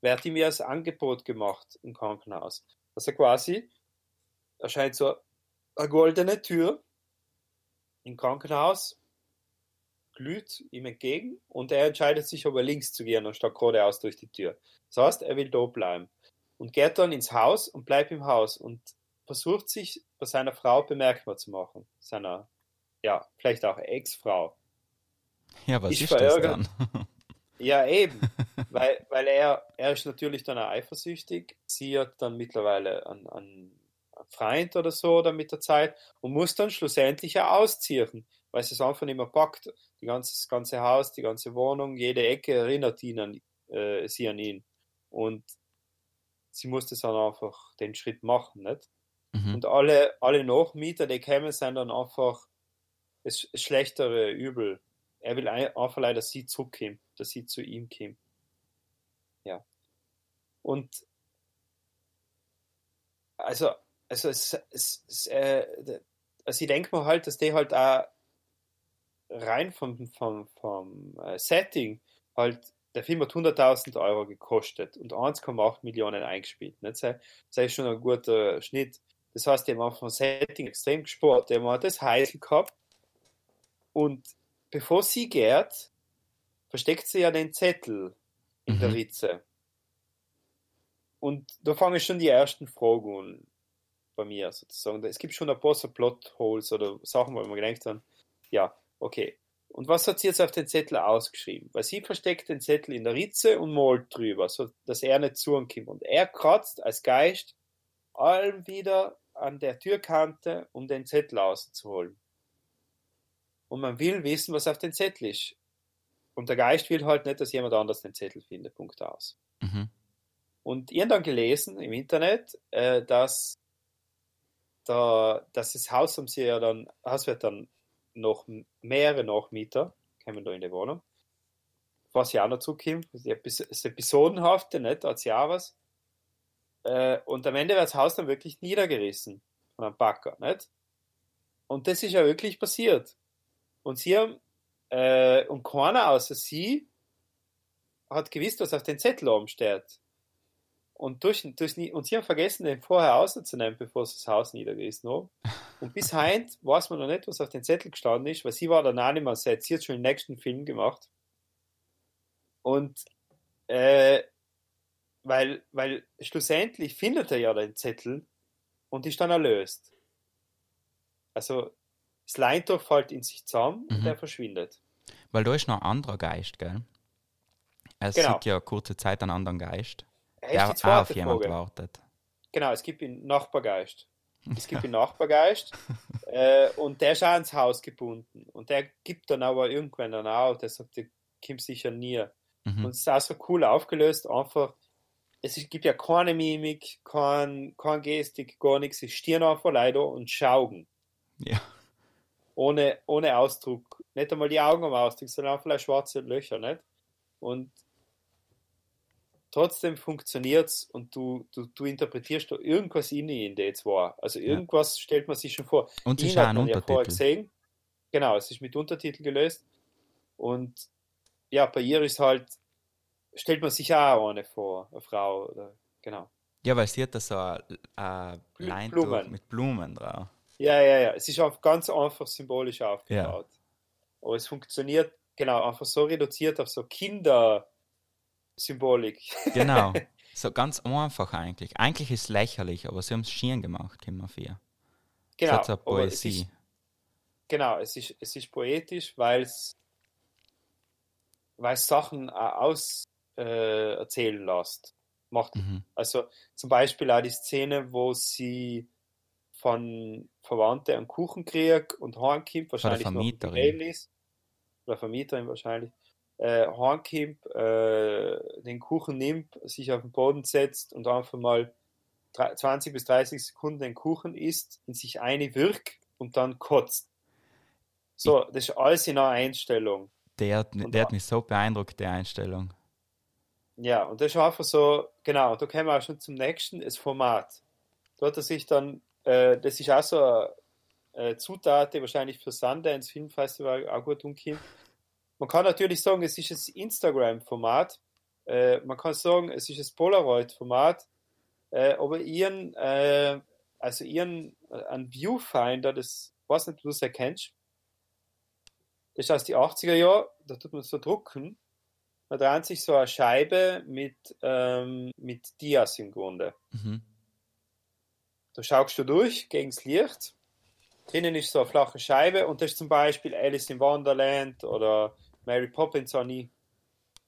wird ihm ja das Angebot gemacht im Krankenhaus. Also quasi erscheint so eine goldene Tür im Krankenhaus, glüht ihm entgegen und er entscheidet sich, ob er links zu gehen, anstatt geradeaus durch die Tür. Das heißt, er will da bleiben und geht dann ins Haus und bleibt im Haus und versucht sich bei seiner Frau bemerkbar zu machen. Seiner, ja, vielleicht auch Ex-Frau. Ja, was Ich ist das dann? Ja, eben. weil weil er, er ist natürlich dann auch eifersüchtig. Sie hat dann mittlerweile einen, einen einen Freund oder so dann mit der Zeit und muss dann schlussendlich auch ausziehen, weil sie es einfach nicht mehr packt. Die ganze, das ganze Haus, die ganze Wohnung, jede Ecke erinnert ihn an, äh, sie an ihn. Und sie musste dann einfach den Schritt machen, nicht? Mhm. Und alle, alle Nachmieter, die kämen, sind dann einfach das schlechtere Übel. Er will ein- einfach leider, sie zurückkommt, dass sie zu ihm kommt. Ja. Und also, also es, es, es äh, also ich denke mir halt, dass die halt auch rein vom, vom, vom äh, Setting halt, der Film hat 100.000 Euro gekostet und 1,8 Millionen eingespielt. Nicht? Das ist schon ein guter Schnitt. Das heißt, die haben vom Setting extrem gespart. Die haben das heiß gehabt und bevor sie geht, versteckt sie ja den Zettel in der Mhm. Ritze. Und da fangen schon die ersten Fragen an bei mir sozusagen. Es gibt schon ein paar so Plotholes oder Sachen, wo man gedacht haben, ja, okay. Und was hat sie jetzt auf den Zettel ausgeschrieben? Weil sie versteckt den Zettel in der Ritze und malt drüber, so dass er nicht zu ihm kommt. Und er kratzt als Geist allem wieder an der Türkante, um den Zettel auszuholen. Und man will wissen, was auf dem Zettel ist. Und der Geist will halt nicht, dass jemand anders den Zettel findet. Punkt aus. Mhm. Und ihr dann gelesen im Internet, äh, dass, da, dass das Haus haben sie ja dann, Haus wird dann noch mehrere Nachmieter, kommen da in die Wohnung. Was ja auch noch zukommt, das Episodenhafte, nicht? Sie auch was. Äh, und am Ende wird das Haus dann wirklich niedergerissen von einem Backer, nicht? Und das ist ja wirklich passiert. Und sie haben, äh, und keiner außer sie hat gewusst, was auf den Zettel oben steht. Und, durch, durch, und sie haben vergessen, den vorher auszunehmen, bevor sie das Haus niedergerissen haben. Und bis heute weiß man noch nicht, was auf den Zettel gestanden ist, weil sie war dann auch nicht mehr seit, sie hat schon den nächsten Film gemacht. Und äh, weil, weil schlussendlich findet er ja den Zettel und ist dann erlöst. Also das Leintuch fällt in sich zusammen Mhm. und er verschwindet. Weil da ist noch ein anderer Geist, gell? Er Genau. sieht ja kurze Zeit einen anderen Geist, Er der auch auf jemand wartet. Genau, es gibt einen Nachbargeist. Es gibt einen Nachbargeist äh, und der ist auch ins Haus gebunden. Und der gibt dann aber irgendwann dann auch, der sagt, der kommt sicher nie. Mhm. Und es ist auch so cool aufgelöst, einfach, es gibt ja keine Mimik, kein, kein Gestik, gar nichts. Sie stehen einfach leider und schaugen. Ja. Ohne, ohne Ausdruck. Nicht einmal die Augen am Ausdruck, sondern einfach vielleicht schwarze Löcher, nicht? Und trotzdem funktioniert es und du, du, du interpretierst da irgendwas in, in die zwei. Also irgendwas stellt man sich schon vor. Und es Ihn ist auch ein ja Untertitel. gesehen. Genau, es ist mit Untertitel gelöst. Und ja, bei ihr ist halt, stellt man sich auch eine vor, eine Frau. Oder, genau. Ja, weil sie hat da so ein, Mit Leintuch Blumen. mit Blumen drauf. Ja, ja, ja. Es ist auch ganz einfach symbolisch aufgebaut. Aber es funktioniert, genau, einfach so reduziert auf so Kindersymbolik. Genau. so ganz einfach eigentlich. Eigentlich ist es lächerlich, aber sie haben es schön gemacht, Kimmer 4. Genau. es hat aber es Poesie. ist, genau, es ist, es ist poetisch, weil es Sachen auch aus äh, erzählen lässt. Macht. Mhm. Also zum Beispiel auch die Szene, wo sie von Verwandten einen Kuchen kriegt und heimkommt, wahrscheinlich noch. Baileys, oder Vermieterin wahrscheinlich, äh, heimkommt, äh, den Kuchen nimmt, sich auf den Boden setzt und einfach mal drei- 20 bis 30 Sekunden den Kuchen isst, in sich eine wirkt und dann kotzt. So, das ist alles in einer Einstellung. Der, hat- der hat mich so beeindruckt, die Einstellung. Ja, und das ist einfach so, genau, da kommen wir auch schon zum nächsten, das Format. Da hat er sich dann, äh, das ist auch so eine äh, Zutat, die wahrscheinlich für Sundance Filmfestival auch gut umkommt. Man kann natürlich sagen, es ist das Instagram-Format, äh, man kann sagen, es ist das Polaroid-Format, äh, aber ihren, äh, also ihren, äh, ein Viewfinder, das, weiß nicht, ob du das erkennst, das ist aus den 80er Jahren, da tut man so drucken, da dreht sich so eine Scheibe mit, ähm, mit Dias im Grunde. Mhm. Da schaust du durch gegen das Licht. Drinnen ist so eine flache Scheibe und das ist zum Beispiel Alice in Wonderland oder Mary Poppins auch nie.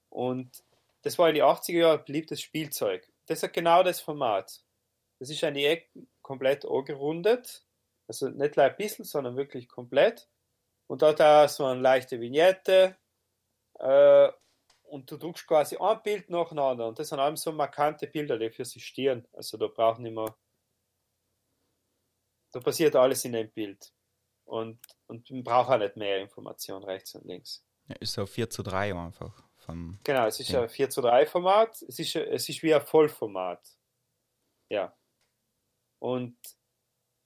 Und das war in den 80er Jahren ein beliebtes Spielzeug. Das hat genau das Format. Das ist an die Ecken komplett angerundet. Also nicht nur ein bisschen, sondern wirklich komplett. Und da hat auch so eine leichte Vignette. Äh, und du druckst quasi ein Bild nacheinander. Und das sind allem so markante Bilder, die für sich stehen. Also da braucht nicht mehr. Da passiert alles in dem Bild. Und, und man braucht auch nicht mehr Information rechts und links. Ja, ist so 4 zu 3 einfach. Vom, Genau, es ist Ja. ein 4 zu 3 Format. Es ist, es ist wie ein Vollformat. Ja. Und,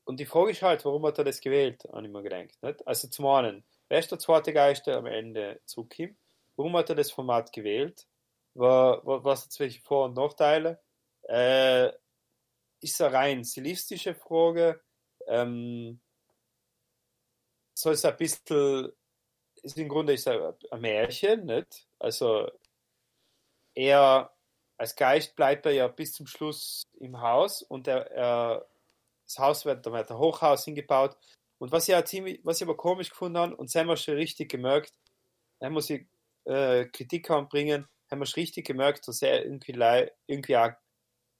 und die Frage ist halt, warum hat er das gewählt, habe ich mir gedacht. Nicht? Also zum einen, wer ist der zweite Geist, der am Ende zukommt? Warum hat er das Format gewählt? Wa- wa- Was hat welche Vor- und Nachteile? Äh, ist eine rein stilistische Frage? Ähm, soll es ein bisschen ist im Grunde ist er ein Märchen, nicht? Also er als Geist bleibt er ja bis zum Schluss im Haus und er, er das Haus wird, da wird ein Hochhaus hingebaut. Und was ich, auch ziemlich, was ich aber komisch gefunden habe, und haben wir schon richtig gemerkt, da muss ich äh, Kritik anbringen, haben wir schon richtig gemerkt, dass er irgendwie, irgendwie auch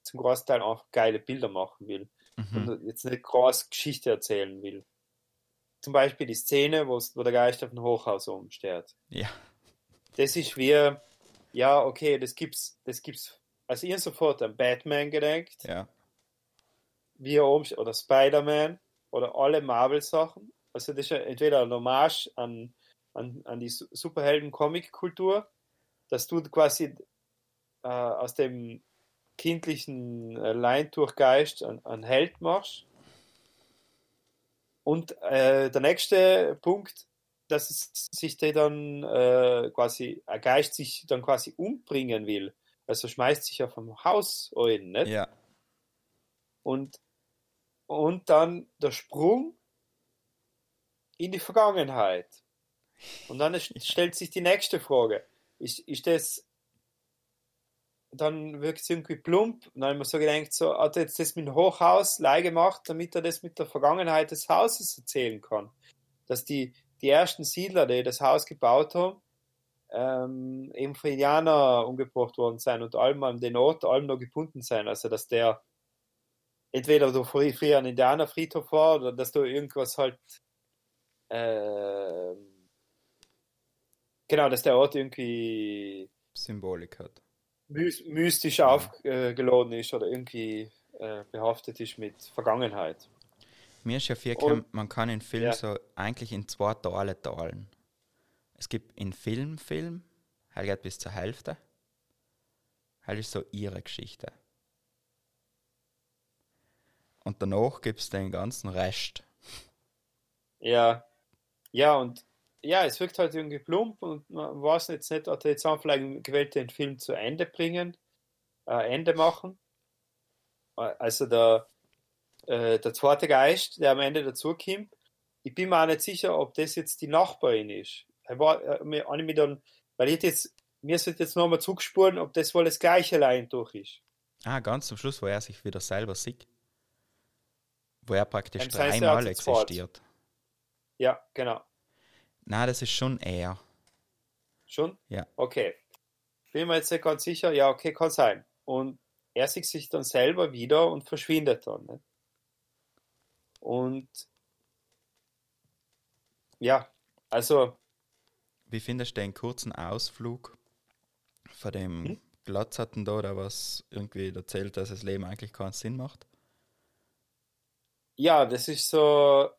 zum Großteil einfach geile Bilder machen will mhm. und jetzt nicht groß Geschichte erzählen will. Zum Beispiel die Szene, wo der Geist auf dem Hochhaus umsteht. Ja. Das ist wie, ja, okay, das gibt's, das gibt's. Also ihr sofort an Batman gedenkt, ja. wie oben oder Spider-Man oder alle Marvel-Sachen. Also das ist entweder ein Hommage an, an, an die Su- Superhelden-Comic-Kultur, dass du quasi äh, aus dem kindlichen äh, Leintuchgeist einen, einen Held machst. Und äh, der nächste Punkt, dass es sich der dann äh, quasi, ein Geist sich dann quasi umbringen will. Also schmeißt sich auf ein Haus ein, nicht? Ja. Und, und dann der Sprung in die Vergangenheit. Und dann stellt sich die nächste Frage. Ist, ist das, dann wirkt es irgendwie plump. Und dann habe ich mir so gedacht, so, hat er jetzt das mit dem Hochhaus leih gemacht, damit er das mit der Vergangenheit des Hauses erzählen kann. Dass die, die ersten Siedler, die das Haus gebaut haben, ähm, eben von Indianer umgebracht worden sein und allem an den Ort, allem noch gebunden sein. Also, dass der entweder du früher ein Indianerfriedhof war oder dass du irgendwas halt ähm, genau, dass der Ort irgendwie Symbolik hat. mys- mystisch aufgeladen ist oder irgendwie äh, behaftet ist mit Vergangenheit. Mir ist ja viel gekommen, man kann den Film Ja. so eigentlich in zwei Teile teilen. Es gibt in Film, Film, halt geht bis zur Hälfte. Halt ist so ihre Geschichte. Und danach gibt es den ganzen Rest. Ja. Ja, und ja, es wirkt halt irgendwie plump und man weiß jetzt nicht, ob er jetzt einfach vielleicht gewählt den Film zu Ende bringen, äh, Ende machen. Also der, äh, der zweite Geist, der am Ende dazukommt, ich bin mir auch nicht sicher, ob das jetzt die Nachbarin ist. Er war, äh, mich dann, weil ich jetzt, mir sollte jetzt nochmal zugespuren, ob das wohl das gleiche Line durch ist. Ah, ganz zum Schluss, wo er sich wieder selber sieht. Wo er praktisch dreimal existiert. Ja, genau. Na, das ist schon er. Schon? Ja. Okay. Bin mir jetzt nicht ganz sicher. Ja, okay, kann sein. Und er sieht sich dann selber wieder und verschwindet dann. Ne? Und ja, also Wie findest du den kurzen Ausflug von dem Hm? Glatzhatten da, der was irgendwie erzählt, dass das Leben eigentlich keinen Sinn macht? ja, das ist so,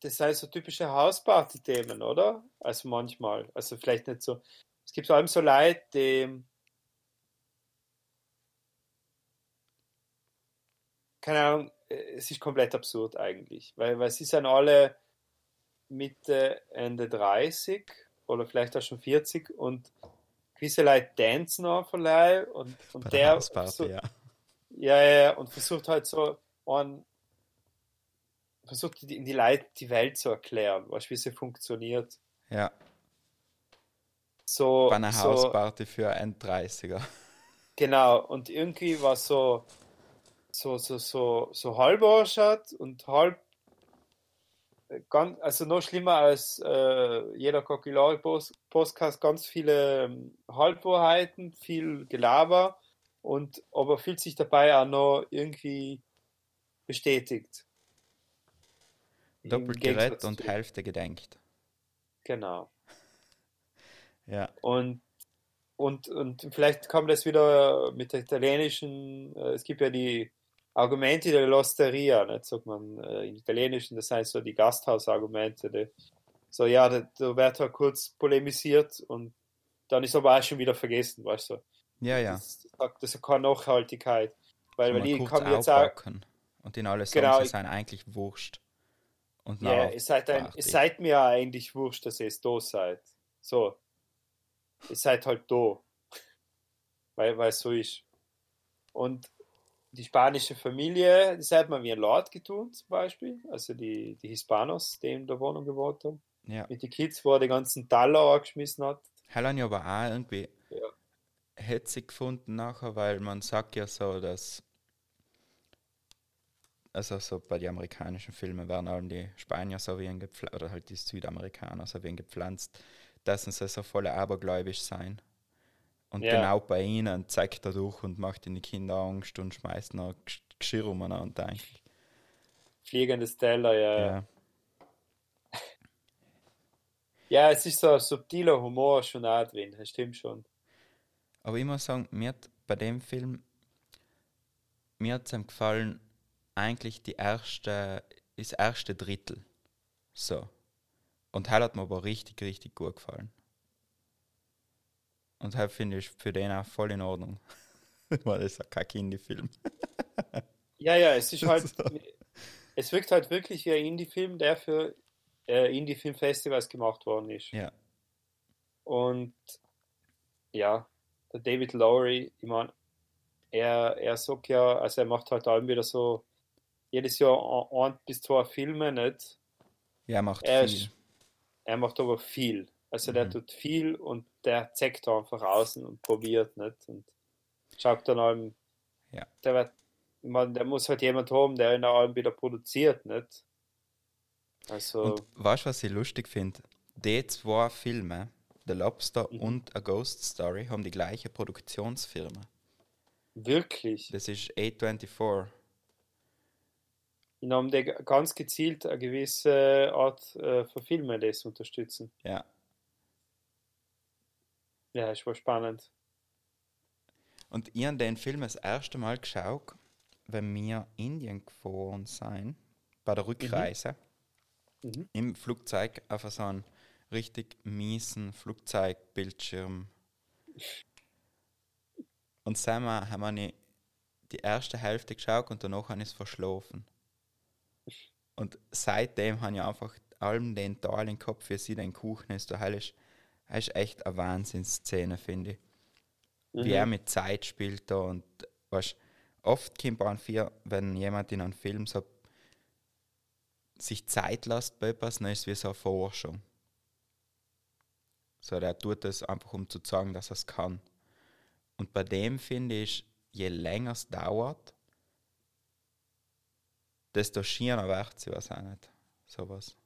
das sind so typische Hausparty-Themen, oder? Also manchmal. Also vielleicht nicht so. Es gibt vor allem so Leute, die keine Ahnung, äh, es ist komplett absurd eigentlich, weil, weil sie sind alle Mitte, Ende 30 oder vielleicht auch schon 40 und gewisse Leute tanzen auf allein und, und Bei der, der Hausparty, so, ja. ja, ja, und versucht halt so an, versucht die, die Leute die Welt zu erklären, weißt, wie sie funktioniert. Ja, So, bei einer so, Hausparty für ein 30er. Genau, und irgendwie war so, so, so, so, so halb ausschaut und halb äh, ganz, also noch schlimmer als äh, jeder Kokilari Podcast, ganz viele ähm, Halbwahrheiten, viel Gelaber und aber fühlt sich dabei auch noch irgendwie bestätigt. Doppelt gerettet und zu- Hälfte gedenkt. Genau. Ja, Und, und, und vielleicht kommt das wieder mit der italienischen, äh, es gibt ja die Argumente der Losteria, nicht, sagt man äh, im Italienischen, das heißt so die Gasthausargumente. Die, so, ja, da, da wird halt kurz polemisiert und dann ist aber auch schon wieder vergessen, weißt du. ja, ja. Das, das hat keine Nachhaltigkeit. Weil, weil kurz kann jetzt auch. Und in alle sagen, Genau, sie sind eigentlich wurscht. Und Ja, nachher es seid, ein, es seid mir ja eigentlich wurscht, dass ihr es da seid. So. Ihr seid halt da. Weil, weil es so ist. Und die spanische Familie, das hat man wie ein Lord getun, zum Beispiel. Also die, die Hispanos, die in der Wohnung gewohnt haben. Ja. Mit den Kids, wo er die ganzen Taler angeschmissen hat. Habe ich aber auch irgendwie Ja. hetzig gefunden nachher, weil man sagt ja so, dass also so bei den amerikanischen Filmen werden allem die Spanier so wie ein gepflanzt, oder halt die Südamerikaner so wie ein gepflanzt, dass sie so voll abergläubisch sein. Und Ja. genau bei ihnen zeigt er durch und macht in die Kinder Angst und schmeißt noch Gesch- Geschirr umeinander eigentlich. Fliegendes Teller, ja. ja. Ja. Es ist so ein subtiler Humor schon auch drin, das stimmt schon. Aber ich muss sagen, mir hat bei dem Film, mir hat es gefallen, eigentlich die erste, das erste Drittel. So. Und Hell hat mir aber richtig, richtig gut gefallen. Und halt finde ich für den auch voll in Ordnung. Weil das ist ja kein Kinderfilm. Ja, ja, es ist halt, So. es wirkt halt wirklich wie ein Indie-Film, der für äh, Indie-Film-Festivals gemacht worden ist. Ja. Und Und ja, der David Lowry, ich meine, er, er sagt ja, also er macht halt allem wieder so jedes Jahr ein, ein bis zwei Filme, nicht? ja, er macht Er, viel. ist, er macht aber viel. Also der Mhm. tut viel und der zeigt da einfach außen und probiert, nicht? Und schaut dann allem, Ja. der wird, meine, der muss halt jemand haben, der ihn auch allem wieder produziert, nicht? Also, Und weißt du, was ich lustig finde? Die zwei Filme, The Lobster Mhm. und A Ghost Story, haben die gleiche Produktionsfirma. wirklich. Das ist A24. Haben die ganz gezielt eine gewisse Art äh, von Filmen das unterstützen. Ja. Ja, ist voll spannend. Und ich habe den Film das erste Mal geschaut, wenn wir in Indien gefahren sind, bei der Rückreise, Mhm. im Flugzeug auf so einen richtig miesen Flugzeugbildschirm. Und zusammen haben wir die erste Hälfte geschaut und danach habe ich es verschlafen. Und seitdem habe ich einfach allem den Teil im Kopf, wie sie den Kuchen ist. Das ist, das ist echt eine Wahnsinnsszene, finde ich. Wie er mit Zeit spielt da und weißt, oft kommt an vier, wenn jemand in einem Film so sich Zeit lässt bei etwas, dann ist es wie so eine Forschung. So, der tut das einfach, um zu zeigen, dass er es kann. Und bei dem finde ich, je länger es dauert, desto schierer wird sie was auch nicht. Sowas.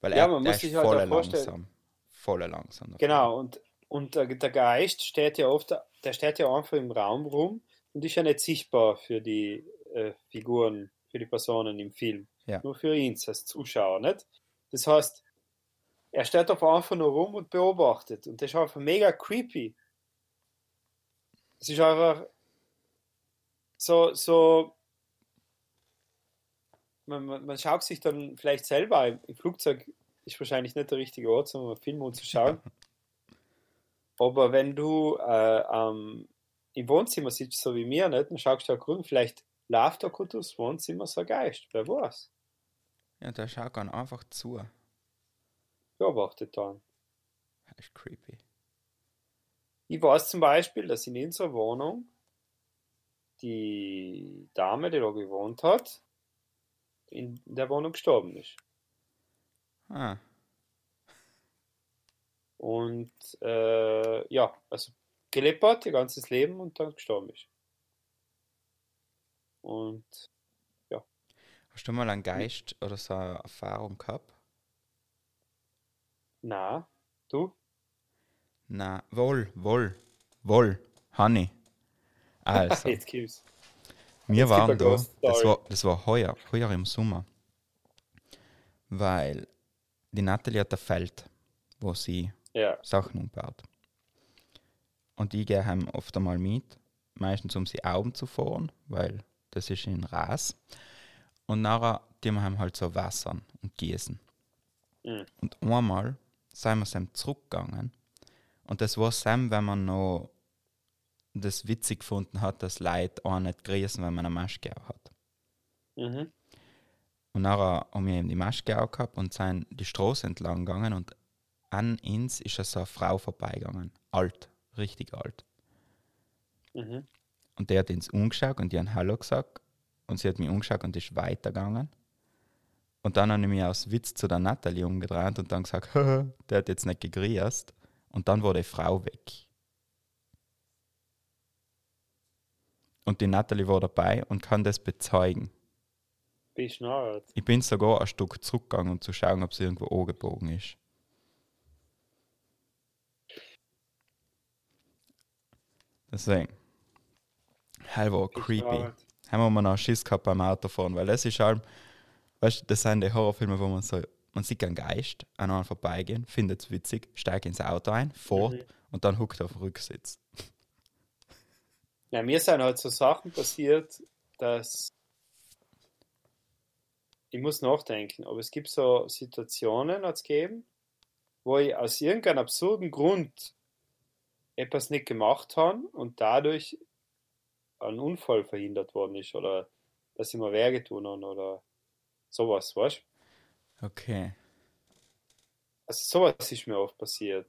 Weil Ja, er, man muss ist sich halt voll langsam. Voll langsam. Genau, und, und der, der Geist steht ja oft, der steht ja einfach im Raum rum und ist ja nicht sichtbar für die äh, Figuren, für die Personen im Film. Ja. Nur für ihn als Zuschauer, nicht? Das heißt, er steht auf einfach nur rum und beobachtet und das ist einfach mega creepy. Es ist einfach so, so man, man, man schaut sich dann vielleicht selber im, im Flugzeug ist wahrscheinlich nicht der richtige Ort, um einen Film anzuschauen. Aber wenn du äh, ähm, im Wohnzimmer sitzt, so wie mir, nicht, dann schaust du da grün, vielleicht läuft da gerade durchs Wohnzimmer so ein Geist, wer weiß. Ja, der schaut dann einfach zu. Beobachtet dann. Das ist creepy. Ich weiß zum Beispiel, dass in unserer Wohnung die Dame, die da gewohnt hat, in der Wohnung gestorben ist. Ah, Und äh, ja, also gelebt hat, ihr ganzes Leben und dann gestorben ist. Und hast du mal einen Geist oder so eine Erfahrung gehabt? na, du? Na, wohl, wohl, wohl, Honey. Also, Jetzt gibt's. Wir waren da, das war, das war heuer, heuer im Sommer. Weil die Natalie hat ein Feld, wo sie Ja. Sachen umbaut. Und ich gehe heim oft einmal mit, meistens um sie Augen zu fahren, weil das ist in Ras. Und nachher tun wir halt so wassern und gießen. Mhm. Und einmal sind wir zurückgegangen. Und das war sem, wenn man noch das witzig gefunden hat, dass Leute auch nicht grüßen, wenn man eine Maske auf hat. Mhm. Und nachher haben wir eben die Maske auch gehabt und sind die Straße entlang gegangen und an uns ist so eine Frau vorbeigegangen. Alt, richtig alt. Mhm. Und der hat uns umgeschaut und die haben Hallo gesagt. Und sie hat mich umgeschaut und ist weitergegangen. Und dann habe ich mich aus Witz zu der Natalie umgedreht und dann gesagt, "Haha, der hat jetzt nicht gegrüßt. Und dann war die Frau weg. Und die Natalie war dabei und kann das bezeugen. Bist schnarrt. Ich bin sogar ein Stück zurückgegangen, um zu schauen, ob sie irgendwo angebogen ist. Deswegen. Hell war creepy. Haben wir noch Schiss gehabt beim Autofahren, weil das ist halt, weißt du, das sind die Horrorfilme, wo man so, man sieht einen Geist an einem vorbeigehen, findet es witzig, steigt ins Auto ein, fährt Mhm. und dann huckt er auf dem Rücksitz. Ja, mir sind halt so Sachen passiert, dass ich muss nachdenken, aber es gibt so Situationen, hat es gegeben, wo ich aus irgendeinem absurden Grund etwas nicht gemacht habe und dadurch ein Unfall verhindert worden ist oder dass ich mir weh getan habe oder sowas, weißt du? Okay. Also sowas ist mir oft passiert.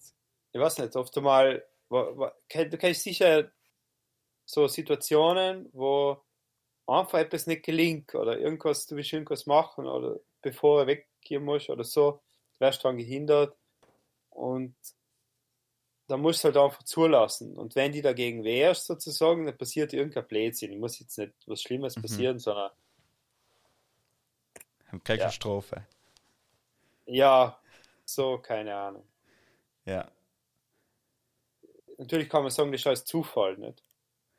Ich weiß nicht, oft einmal, du kennst sicher so Situationen, wo einfach etwas nicht gelingt oder irgendwas, du willst irgendwas machen oder bevor er weggehen musst oder so, du wirst daran gehindert und da musst du halt einfach zulassen. Und wenn die dagegen wehrst, sozusagen, dann passiert irgendein Blödsinn. Ich muss jetzt nicht was Schlimmes Mhm. passieren, sondern Haben keine Ja. Strophe. ja, so, keine Ahnung. Ja. Natürlich kann man sagen, das ist alles Zufall, nicht?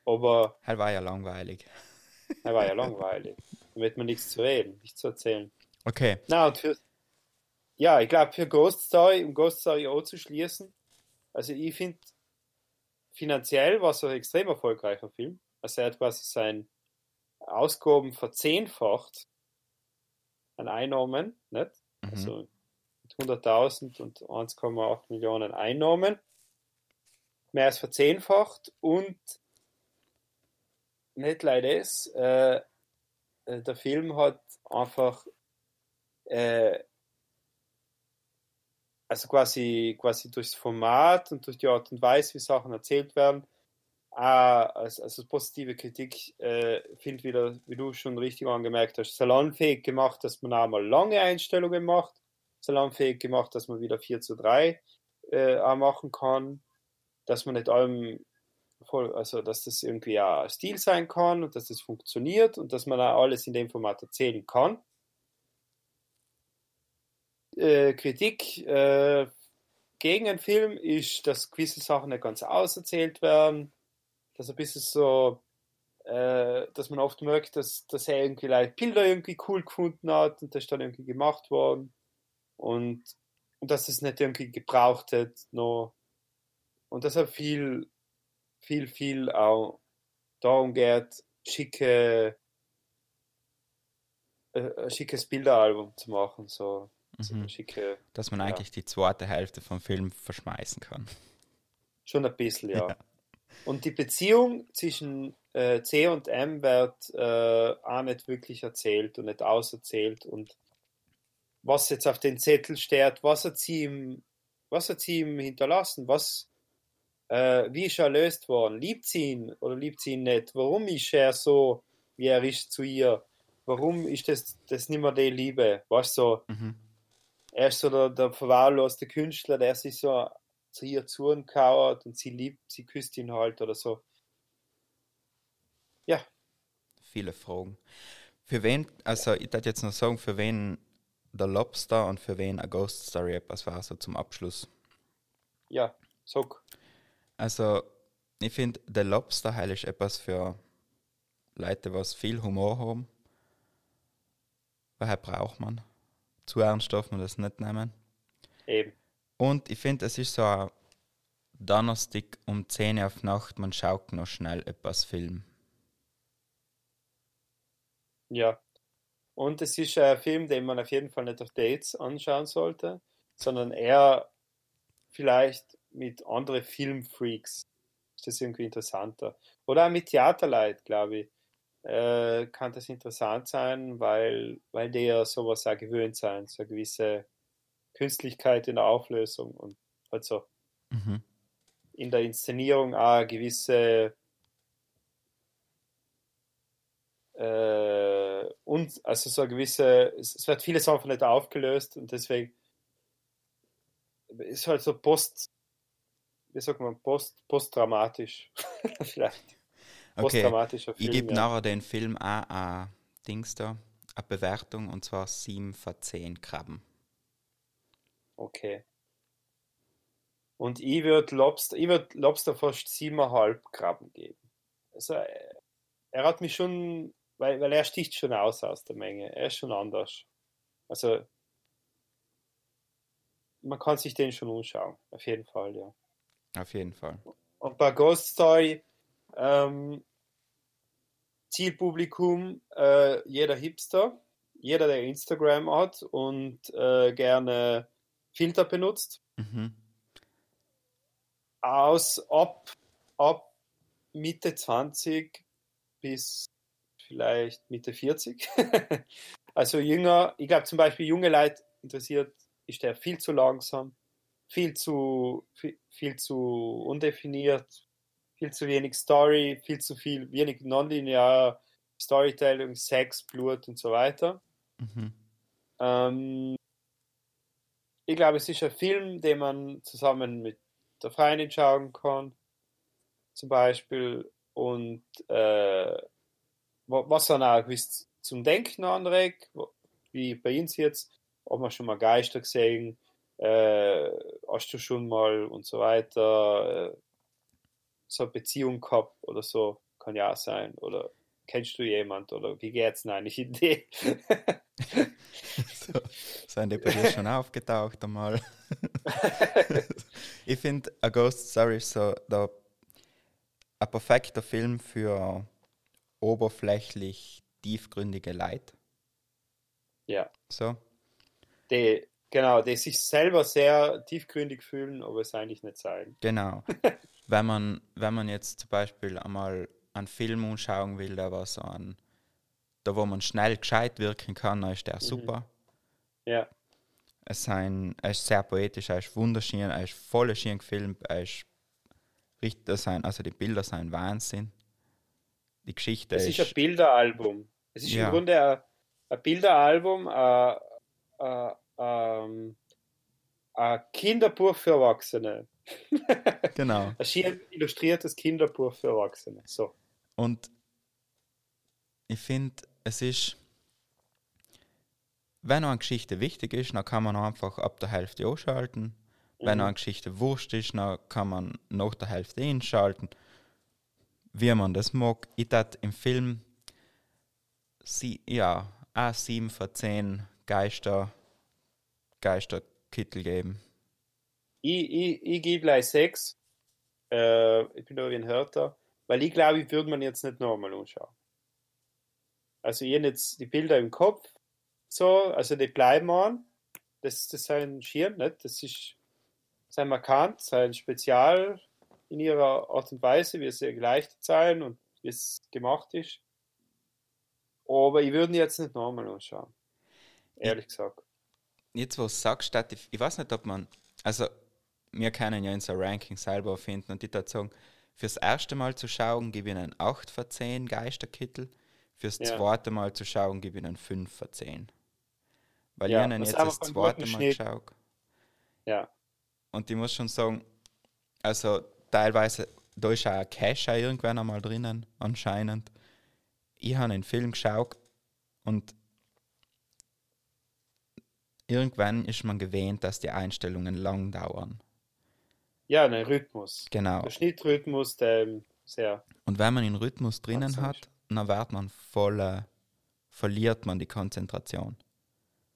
Aber Hell war ja langweilig. er war ja langweilig. Damit man nichts zu reden, nichts zu erzählen. Okay. Na, und für, ja, ich glaube, für Ghost Story, um Ghost Story auch zu schließen, also ich finde, finanziell war es ein extrem erfolgreicher Film. Also er hat quasi seine Ausgaben verzehnfacht an Einnahmen, nicht? Mhm. Also mit 100.000 und 1,8 Millionen Einnahmen. mehr als verzehnfacht und nicht leider das, äh, äh, der Film hat einfach äh, also quasi, quasi durchs Format und durch die Art und Weise, wie Sachen erzählt werden, auch als, als positive Kritik äh, finde wieder, wie du schon richtig angemerkt hast, salonfähig gemacht, dass man auch mal lange Einstellungen macht, salonfähig gemacht, dass man wieder 4 zu 3 äh, auch machen kann, dass man nicht allem also dass das irgendwie auch Stil sein kann und dass das funktioniert und dass man auch alles in dem Format erzählen kann. Äh, Kritik äh, gegen einen Film ist, dass gewisse Sachen nicht ganz auserzählt werden, dass ein bisschen so, äh, dass man oft merkt, dass, dass er irgendwie like, Bilder irgendwie cool gefunden hat und das ist dann irgendwie gemacht worden und, und dass es nicht irgendwie gebraucht hat noch und deshalb viel, viel, viel auch darum geht, schicke, äh, ein schickes Bilderalbum zu machen, so, so Mhm. schicke, Dass man Ja. eigentlich die zweite Hälfte vom Film verschmeißen kann. schon ein bisschen, ja. Ja. Und die Beziehung zwischen äh, C und M wird äh, auch nicht wirklich erzählt und nicht auserzählt und was jetzt auf den Zettel steht, was hat sie ihm, was hat sie ihm hinterlassen, was, äh, wie ist er erlöst worden, liebt sie ihn oder liebt sie ihn nicht, warum ist er so, wie er ist zu ihr, warum ist das, das nicht mehr die Liebe, weißt du, so, Mhm. er ist so der, der verwahrloste Künstler, der sich so zu ihr zukauert und sie liebt, sie küsst ihn halt oder so. Ja, Viele Fragen. Für wen, also ich würde jetzt noch sagen, für wen der Lobster und für wen A Ghost Story etwas war, so zum Abschluss. ja, sag. Also, ich finde, der Lobster heil ist etwas für Leute, was viel Humor haben. Weil braucht man. Zu ernst darf man das nicht nehmen. Eben. Und ich finde, es ist so ein Donnerstag um 10 Uhr auf Nacht, man schaut noch schnell etwas Film. Ja. Und es ist ein Film, den man auf jeden Fall nicht auf Dates anschauen sollte, sondern eher vielleicht mit anderen Filmfreaks. Ist das irgendwie interessanter. Oder auch mit Theaterleid, glaube ich. Äh, kann das interessant sein, weil, weil die ja sowas auch gewöhnt sein, so eine gewisse Künstlichkeit in der Auflösung und halt so Mhm. in der Inszenierung auch eine gewisse äh, und also so eine gewisse es, es wird vieles einfach nicht aufgelöst und deswegen ist halt so post wie sagt man post postdramatisch. Vielleicht. Okay, postdramatischer ich Film gebe ja. nachher den Film auch ein Dings da, eine Bewertung und zwar 7 von 10 Krabben. okay. Und ich würde Lobster ich würde Lobster fast siebeneinhalb Krabben geben. Also äh, er hat mich schon weil, weil er sticht schon aus aus der Menge. Er ist schon anders. Also man kann sich den schon anschauen auf jeden Fall ja Auf jeden Fall. Und bei Ghost Story, ähm, Zielpublikum, äh, jeder Hipster, jeder, der Instagram hat und äh, gerne Filter benutzt. Mhm. Aus ab, ab Mitte 20 bis vielleicht Mitte 40. also jünger, ich glaube zum Beispiel junge Leute interessiert, ist der viel zu langsam, viel zu, viel, viel zu undefiniert, viel zu wenig Story, viel zu viel, wenig nonlinear Storytelling, Sex, Blut und so weiter. Mhm. Ähm, ich glaube, es ist ein Film, den man zusammen mit der Freundin schauen kann, zum Beispiel, und äh, wa- was dann auch zum Denken anregt, wie bei uns jetzt, ob man schon mal Geister gesehen, äh, hast du schon mal und so weiter, äh, so eine Beziehung gehabt oder so, kann ja auch sein, oder kennst du jemand, oder wie geht's denn eigentlich in die? so, sind die bei dir schon aufgetaucht einmal? ich finde, A Ghost Story ist so der, ein perfekter Film für oberflächlich tiefgründige Leid. ja. So. die, genau, die sich selber sehr tiefgründig fühlen, aber es eigentlich nicht sein. Genau. wenn man, wenn man jetzt zum Beispiel einmal einen Film anschauen will, der was an, da wo man schnell gescheit wirken kann, dann ist der super. Ja. Es sein, er ist sehr poetisch, er ist wunderschön, er ist voll schön gefilmt, er ist richtig, sein, also die Bilder sind Wahnsinn. Die Geschichte Es ist, ist ein Bilderalbum. Es ist Ja. im Grunde ein, ein Bilderalbum, ein, ein, ein, ein Kinderbuch für Erwachsene. genau. Ein schön illustriertes Kinderbuch für Erwachsene. So. Und ich finde, es ist, wenn eine Geschichte wichtig ist, dann kann man einfach ab der Hälfte ausschalten. Wenn Mhm. eine Geschichte wurscht ist, dann kann man nach der Hälfte einschalten. Wie man das mag. Ich tat im Film sie, ja, auch 7 von 10 Geister, Geisterkittel geben. Ich, ich, ich gebe gleich sechs. Äh, ich bin da wie ein Hörter. Weil ich glaube, ich würde man jetzt nicht nochmal anschauen. Also ich habe jetzt die Bilder im Kopf. So, also die bleiben an. Das, das sind Schirm, nicht? Das ist sein markant, sein Spezial in ihrer Art und Weise, wie sie geleichtet sein und wie es gemacht ist. Aber ich würde jetzt nicht nochmal anschauen. Ehrlich gesagt. Jetzt, wo du sagst, ich, weiß nicht, ob man, also wir können ja unser Ranking selber finden und ich würde sagen, fürs erste Mal zu schauen, gebe ich einen 8 von 10 Geisterkittel, fürs Ja. zweite Mal zu schauen, gebe ich einen 5 von 10. Weil Ja, ich einen jetzt das zweite Mal geschaut Ja. und ich muss schon sagen, also teilweise, da ist auch ein Cash irgendwann einmal drinnen, anscheinend. Ich habe einen Film geschaut und irgendwann ist man gewöhnt, dass die Einstellungen lang dauern. Ja, ein Rhythmus. Genau. Der Schnittrhythmus, der ähm, sehr. Und wenn man den Rhythmus drinnen hat, dann wird man voll, äh, verliert man die Konzentration.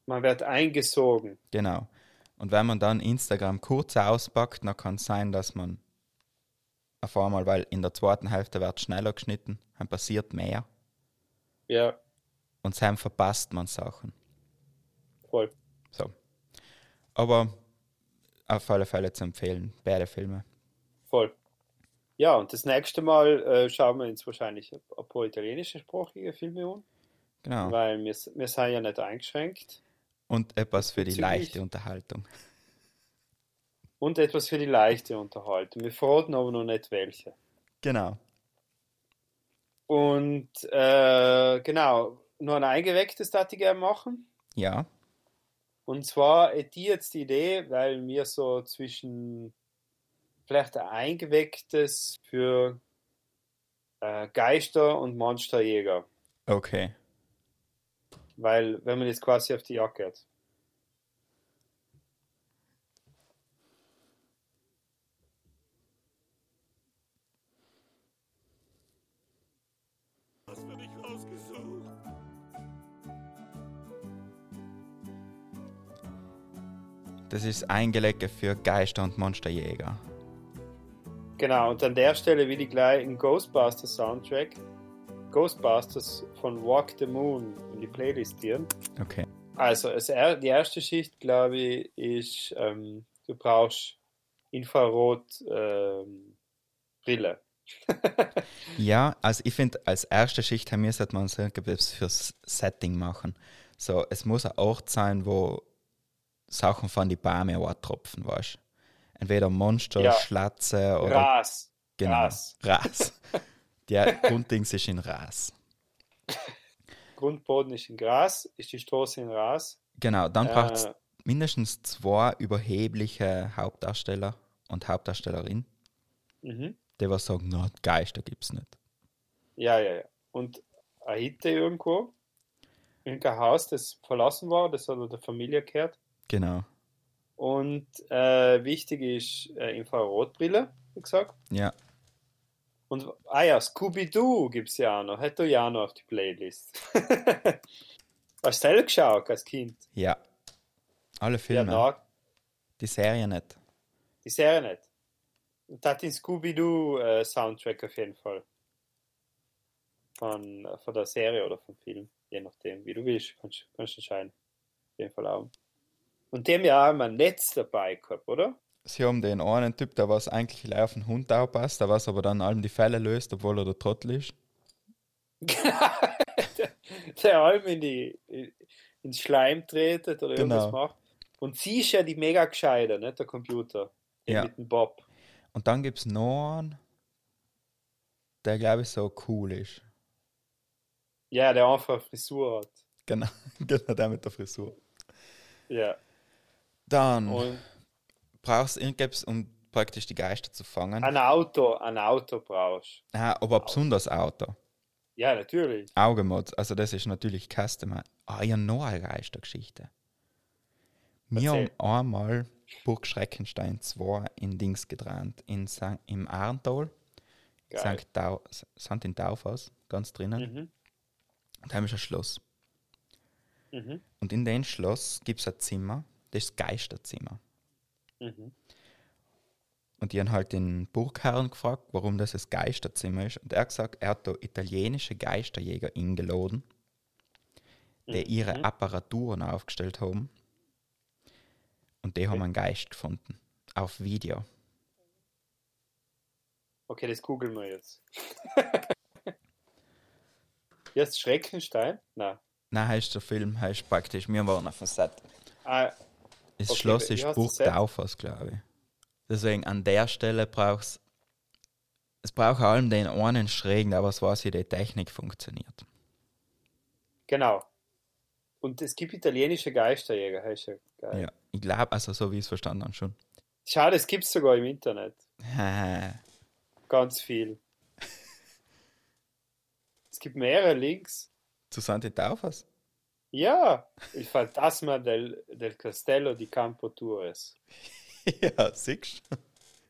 Man wird eingesogen. Genau. Und wenn man dann Instagram kurz auspackt, dann kann es sein, dass man auf einmal, weil in der zweiten Hälfte wird schneller geschnitten, dann passiert mehr Ja, und dann verpasst man Sachen. voll. Aber auf alle Fälle zu empfehlen, beide Filme. Voll. Ja, und das nächste Mal äh, schauen wir uns wahrscheinlich ein ein paar italienische sprachige Filme an, Genau. weil wir, wir sind ja nicht eingeschränkt. Und etwas für die Bezüglich- leichte Unterhaltung. Und etwas für die leichte Unterhaltung. Wir verraten aber noch nicht welche. Genau. Und äh, genau, nur ein eingewecktes darf ich gerne machen. Ja. Und zwar hätte ich jetzt die Idee, weil mir so zwischen vielleicht ein eingewecktes für äh, Geister und Monsterjäger. Okay. Weil, wenn man jetzt quasi auf die Jagd geht. Das ist eingelegt für Geister- und Monsterjäger. Genau, und an der Stelle will ich gleich einen Ghostbusters Soundtrack, Ghostbusters von Walk the Moon, in die Playlist gehen. Okay. Also, es, er- die erste Schicht, glaube ich, ist, ähm, du brauchst Infrarot-Brille. Ja, also ich finde, als erste Schicht haben wir sollte man so etwas fürs Setting machen. So, es muss ein Ort sein, wo Sachen von die Bäume tropfen, weißt Entweder Monster, Ja. Schlatze oder Gras. genau, Gras. Ras. Der Grunddings ist in Ras. Grundboden ist in Gras, ist die Straße in Gras. Genau, dann braucht es Äh, mindestens zwei überhebliche Hauptdarsteller und Hauptdarstellerin, mhm. die was sagen, na, Geister gibt's nicht. Ja, ja, ja. Und eine Hitte irgendwo. Irgendein Haus, das verlassen war, das hat der Familie gehört. Genau. Und äh, wichtig ist äh, Infrarotbrille, wie gesagt. Ja, Und ah ja, Scooby-Doo gibt es ja auch noch. Hätte ja auch noch auf die Playlist. Hast du selber geschaut als Kind? ja. Alle Ja, Filme. na, Die Serie nicht. die Serie nicht. Und das hat den Scooby-Doo äh, auf jeden Fall. Von, von der Serie oder vom Film. Je nachdem, wie du willst. Kannst, kannst entscheiden. Auf jeden Fall auch. Und dem ja auch mal ein Netz dabei gehabt, oder? sie haben den einen Typ, der was eigentlich auf den Hund aufpasst, der was aber dann allem die Fälle löst, obwohl er der Trottel ist. der allem in die, ins Schleim tretet oder Genau. irgendwas macht. Und sie ist ja die mega gescheite, nicht der Computer. Ja. Mit dem Bob. Und dann gibt es noch einen, der glaube ich so cool ist. Ja, der einfach eine Frisur hat. Genau, genau der mit der Frisur. Ja. Dann Und brauchst du irgendwas, um praktisch die Geister zu fangen. ein Auto, ein Auto brauchst. Ah, aber ein besonderes Auto. Ja, natürlich. Augenmod, also das ist natürlich Customer. Ah, ja, noch eine Geistergeschichte. Wir haben einmal Burg Schreckenstein 2 in Dings gedreht, in St. im Arntal. St. Dau St. in Taufhaus, ganz drinnen. Mhm. Und da haben wir ein Schloss. Mhm. Und in dem Schloss gibt es ein Zimmer, das ist das Geisterzimmer. Mhm. Und die haben halt den Burgherrn gefragt, warum das das Geisterzimmer ist. Und er hat gesagt, er hat da italienische Geisterjäger eingeladen, die ihre Mhm. Apparaturen aufgestellt haben. Und die haben Okay. einen Geist gefunden. Auf Video. Okay, das googeln wir jetzt. Jetzt Schreckenstein? Nein. Nein, heißt der Film, heißt praktisch, wir waren auf dem Set. Ah, Das Okay, Schloss ist Set? Taufhaus, glaube ich. Deswegen an der Stelle brauchst es braucht allem den einen schrägen, aber es weiß, wie die Technik funktioniert. genau. Und es gibt italienische Geisterjäger, heißt ja geil. Ja, ich glaube, also so wie ich es verstanden habe, schon. Schau, das gibt es sogar im Internet. Ganz viel. es gibt mehrere Links. Zu Santi Taufas? Ja, il fantasma del, del Castello di Campo Tours. ja, siehst?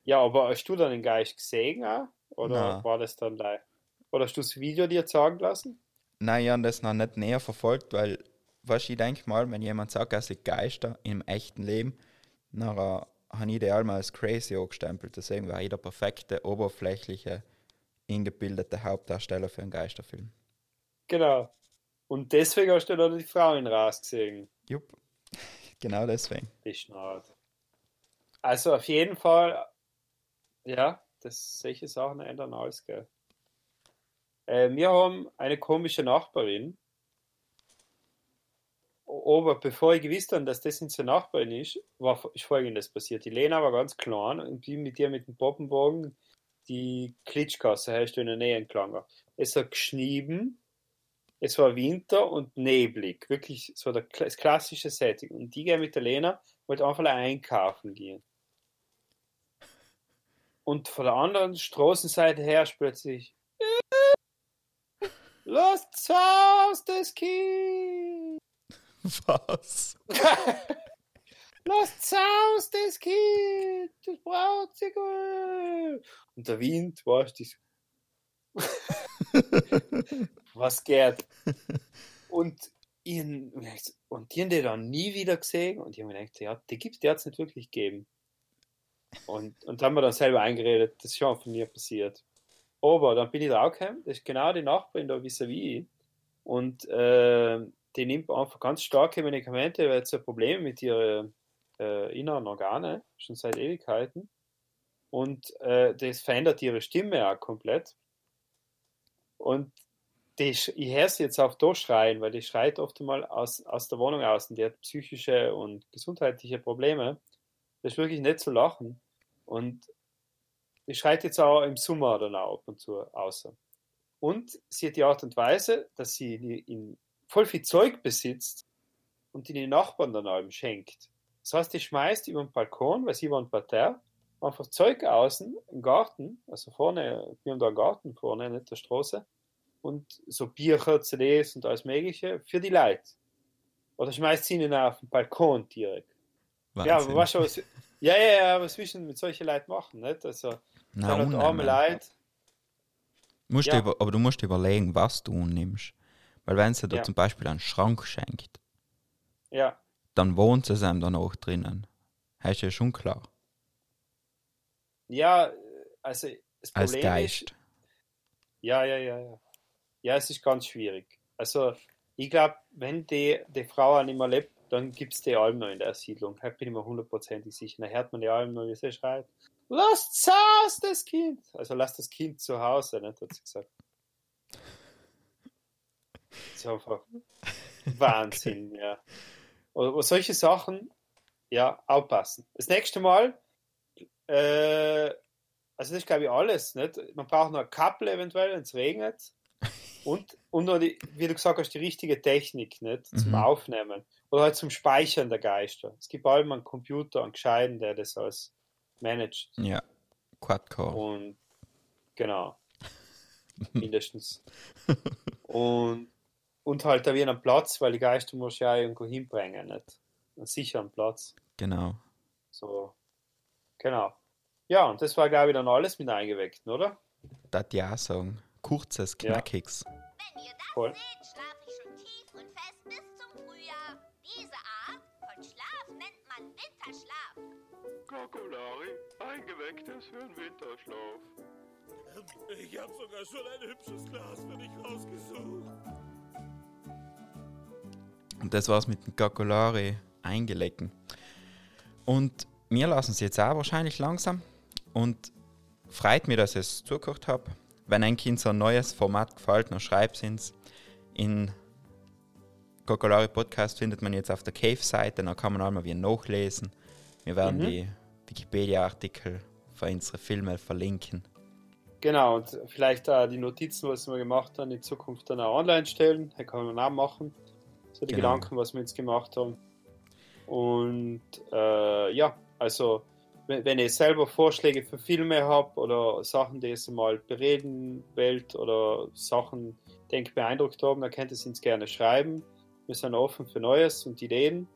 Ja, aber hast du dann den Geist gesehen auch? Oder Nein. war das dann live? Oder hast du das Video dir sagen lassen? Nein, ich habe das noch nicht näher verfolgt, weil, weißt du, ich denke mal, wenn jemand sagt, er sieht Geister im echten Leben, dann habe ich die einmal als crazy angestempelt. Deswegen war ich der perfekte, oberflächliche, eingebildete Hauptdarsteller für einen Geisterfilm. Genau. Und deswegen hast du dann die Frau in Ras gesehen. Jupp, genau deswegen. Die Schnarrt. Also auf jeden Fall, ja, das solche Sachen ändern alles, gell. Äh, wir haben eine komische Nachbarin. Aber bevor ich gewusst habe, dass das unsere Nachbarin ist, war ist folgendes passiert. Die Lena war ganz klein und bin mit ihr mit dem Poppenwagen die Klitschkasse heißt in der Nähe entlang. Es hat geschnieben, es war Winter und neblig. Wirklich so der, das klassische Setting. Und die gehen mit der Lena, wollte einfach einkaufen gehen. Und von der anderen Straßenseite her plötzlich Lasst aus das Kind! Was? Lasst aus das Kind! Das braucht sich gut! Und der Wind, du, das- was geht? Und, ihn, und die haben die dann nie wieder gesehen und ich habe mir gedacht, ja, die gibt es nicht wirklich gegeben. Und, und haben wir dann selber eingeredet, das ist schon von mir passiert. Aber dann bin ich draufgekommen, das ist genau die Nachbarin da vis-à-vis. Und äh, die nimmt einfach ganz starke Medikamente, weil sie Probleme mit ihren äh, inneren Organe, schon seit Ewigkeiten. Und äh, das verändert ihre Stimme auch komplett. Und die, ich höre sie jetzt auch da schreien, weil die schreit oft einmal aus, aus der Wohnung aus und die hat psychische und gesundheitliche Probleme. Das ist wirklich nicht zu lachen. Und die schreit jetzt auch im Sommer dann auch ab und zu außer. Und sie hat die Art und Weise, dass sie in voll viel Zeug besitzt und die den Nachbarn dann allem schenkt. Das heißt, die schmeißt über den Balkon, weil sie war ein Parterre, einfach Zeug außen im Garten, also vorne, wir haben da einen Garten vorne, nicht der Straße, und so Bücher, CDs und alles Mögliche für die Leute. Oder schmeißt sie ihnen auf den Balkon direkt. Ja, aber Wahnsinn. weißt du, was, ja, ja, ja, was willst du denn mit solchen Leuten machen, nicht? Also, Na, unnehmen. arme Leute, Musst Ja. du über, aber du musst überlegen, was du nimmst. Weil wenn sie dir Ja. zum Beispiel einen Schrank schenkt, ja, dann wohnt sie ihm dann auch drinnen. Heißt ja schon klar. ja, also, das Als Problem Geist. ist, Ja, ja, ja, ja. Ja, es ist ganz schwierig. Also, ich glaube, wenn die, die Frau auch nicht mehr lebt, dann gibt es die Alben noch in der Siedlung. Da bin ich mir hundertprozentig sicher. Dann hört man die Alben noch, wie sie schreit. Lasst Haus, das Kind! Also lasst das Kind zu Hause, nicht, hat sie gesagt. Das ist einfach Wahnsinn, ja. Und solche Sachen, ja, aufpassen. Das nächste Mal, äh, also das ist glaube ich alles, nicht? Man braucht noch ein Kappel eventuell, wenn es regnet. Und, und noch die, wie du gesagt hast, die richtige Technik, nicht? Zum Mhm. Aufnehmen. Oder halt zum Speichern der Geister. Es gibt allem einen Computer, einen Gescheiden, der das alles managt. Ja. Quadcore. Und genau. Mindestens. Und, und halt da wie einen Platz, weil die Geister muss ja irgendwo hinbringen, nicht? Einen sicheren Platz. Genau. So. Genau. Ja, und das war, glaube ich, dann alles mit eingeweckt, oder? Das ja sagen. Kurzes, Ja. knackiges. Wenn ihr das Voll. seht, schlafe ich schon tief und fest bis zum Frühjahr. Diese Art von Schlaf nennt man Winterschlaf. Kokolari, eingewecktes für den Winterschlaf. Ich habe sogar schon ein hübsches Glas für dich rausgesucht. Und das war's mit dem Kakolari eingelecken. Und wir lassen es jetzt auch wahrscheinlich langsam. Und freut mich, dass ich es zugehört habe. Wenn ein Kind so ein neues Format gefällt, dann schreibt es in Kakolari Podcast findet man jetzt auf der Cave-Seite, dann kann man auch mal wieder nachlesen. Wir werden Mhm. die Wikipedia-Artikel für unsere Filme verlinken. Genau, und vielleicht äh, die Notizen, was wir gemacht haben, in Zukunft dann auch online stellen. Da kann man auch machen. So die Genau. Gedanken, was wir jetzt gemacht haben. Und äh, ja, also wenn, ihr selber Vorschläge für Filme habt oder Sachen, die ihr mal bereden wollt oder Sachen, die euch beeindruckt haben, dann könnt ihr es uns gerne schreiben. Wir sind offen für Neues und Ideen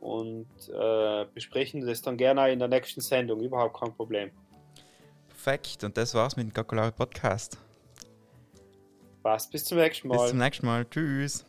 und äh, besprechen das dann gerne in der nächsten Sendung. Überhaupt kein Problem. Perfekt, und das war's mit dem Kakolari Podcast. Passt, bis zum nächsten Mal. Bis zum nächsten Mal. Tschüss.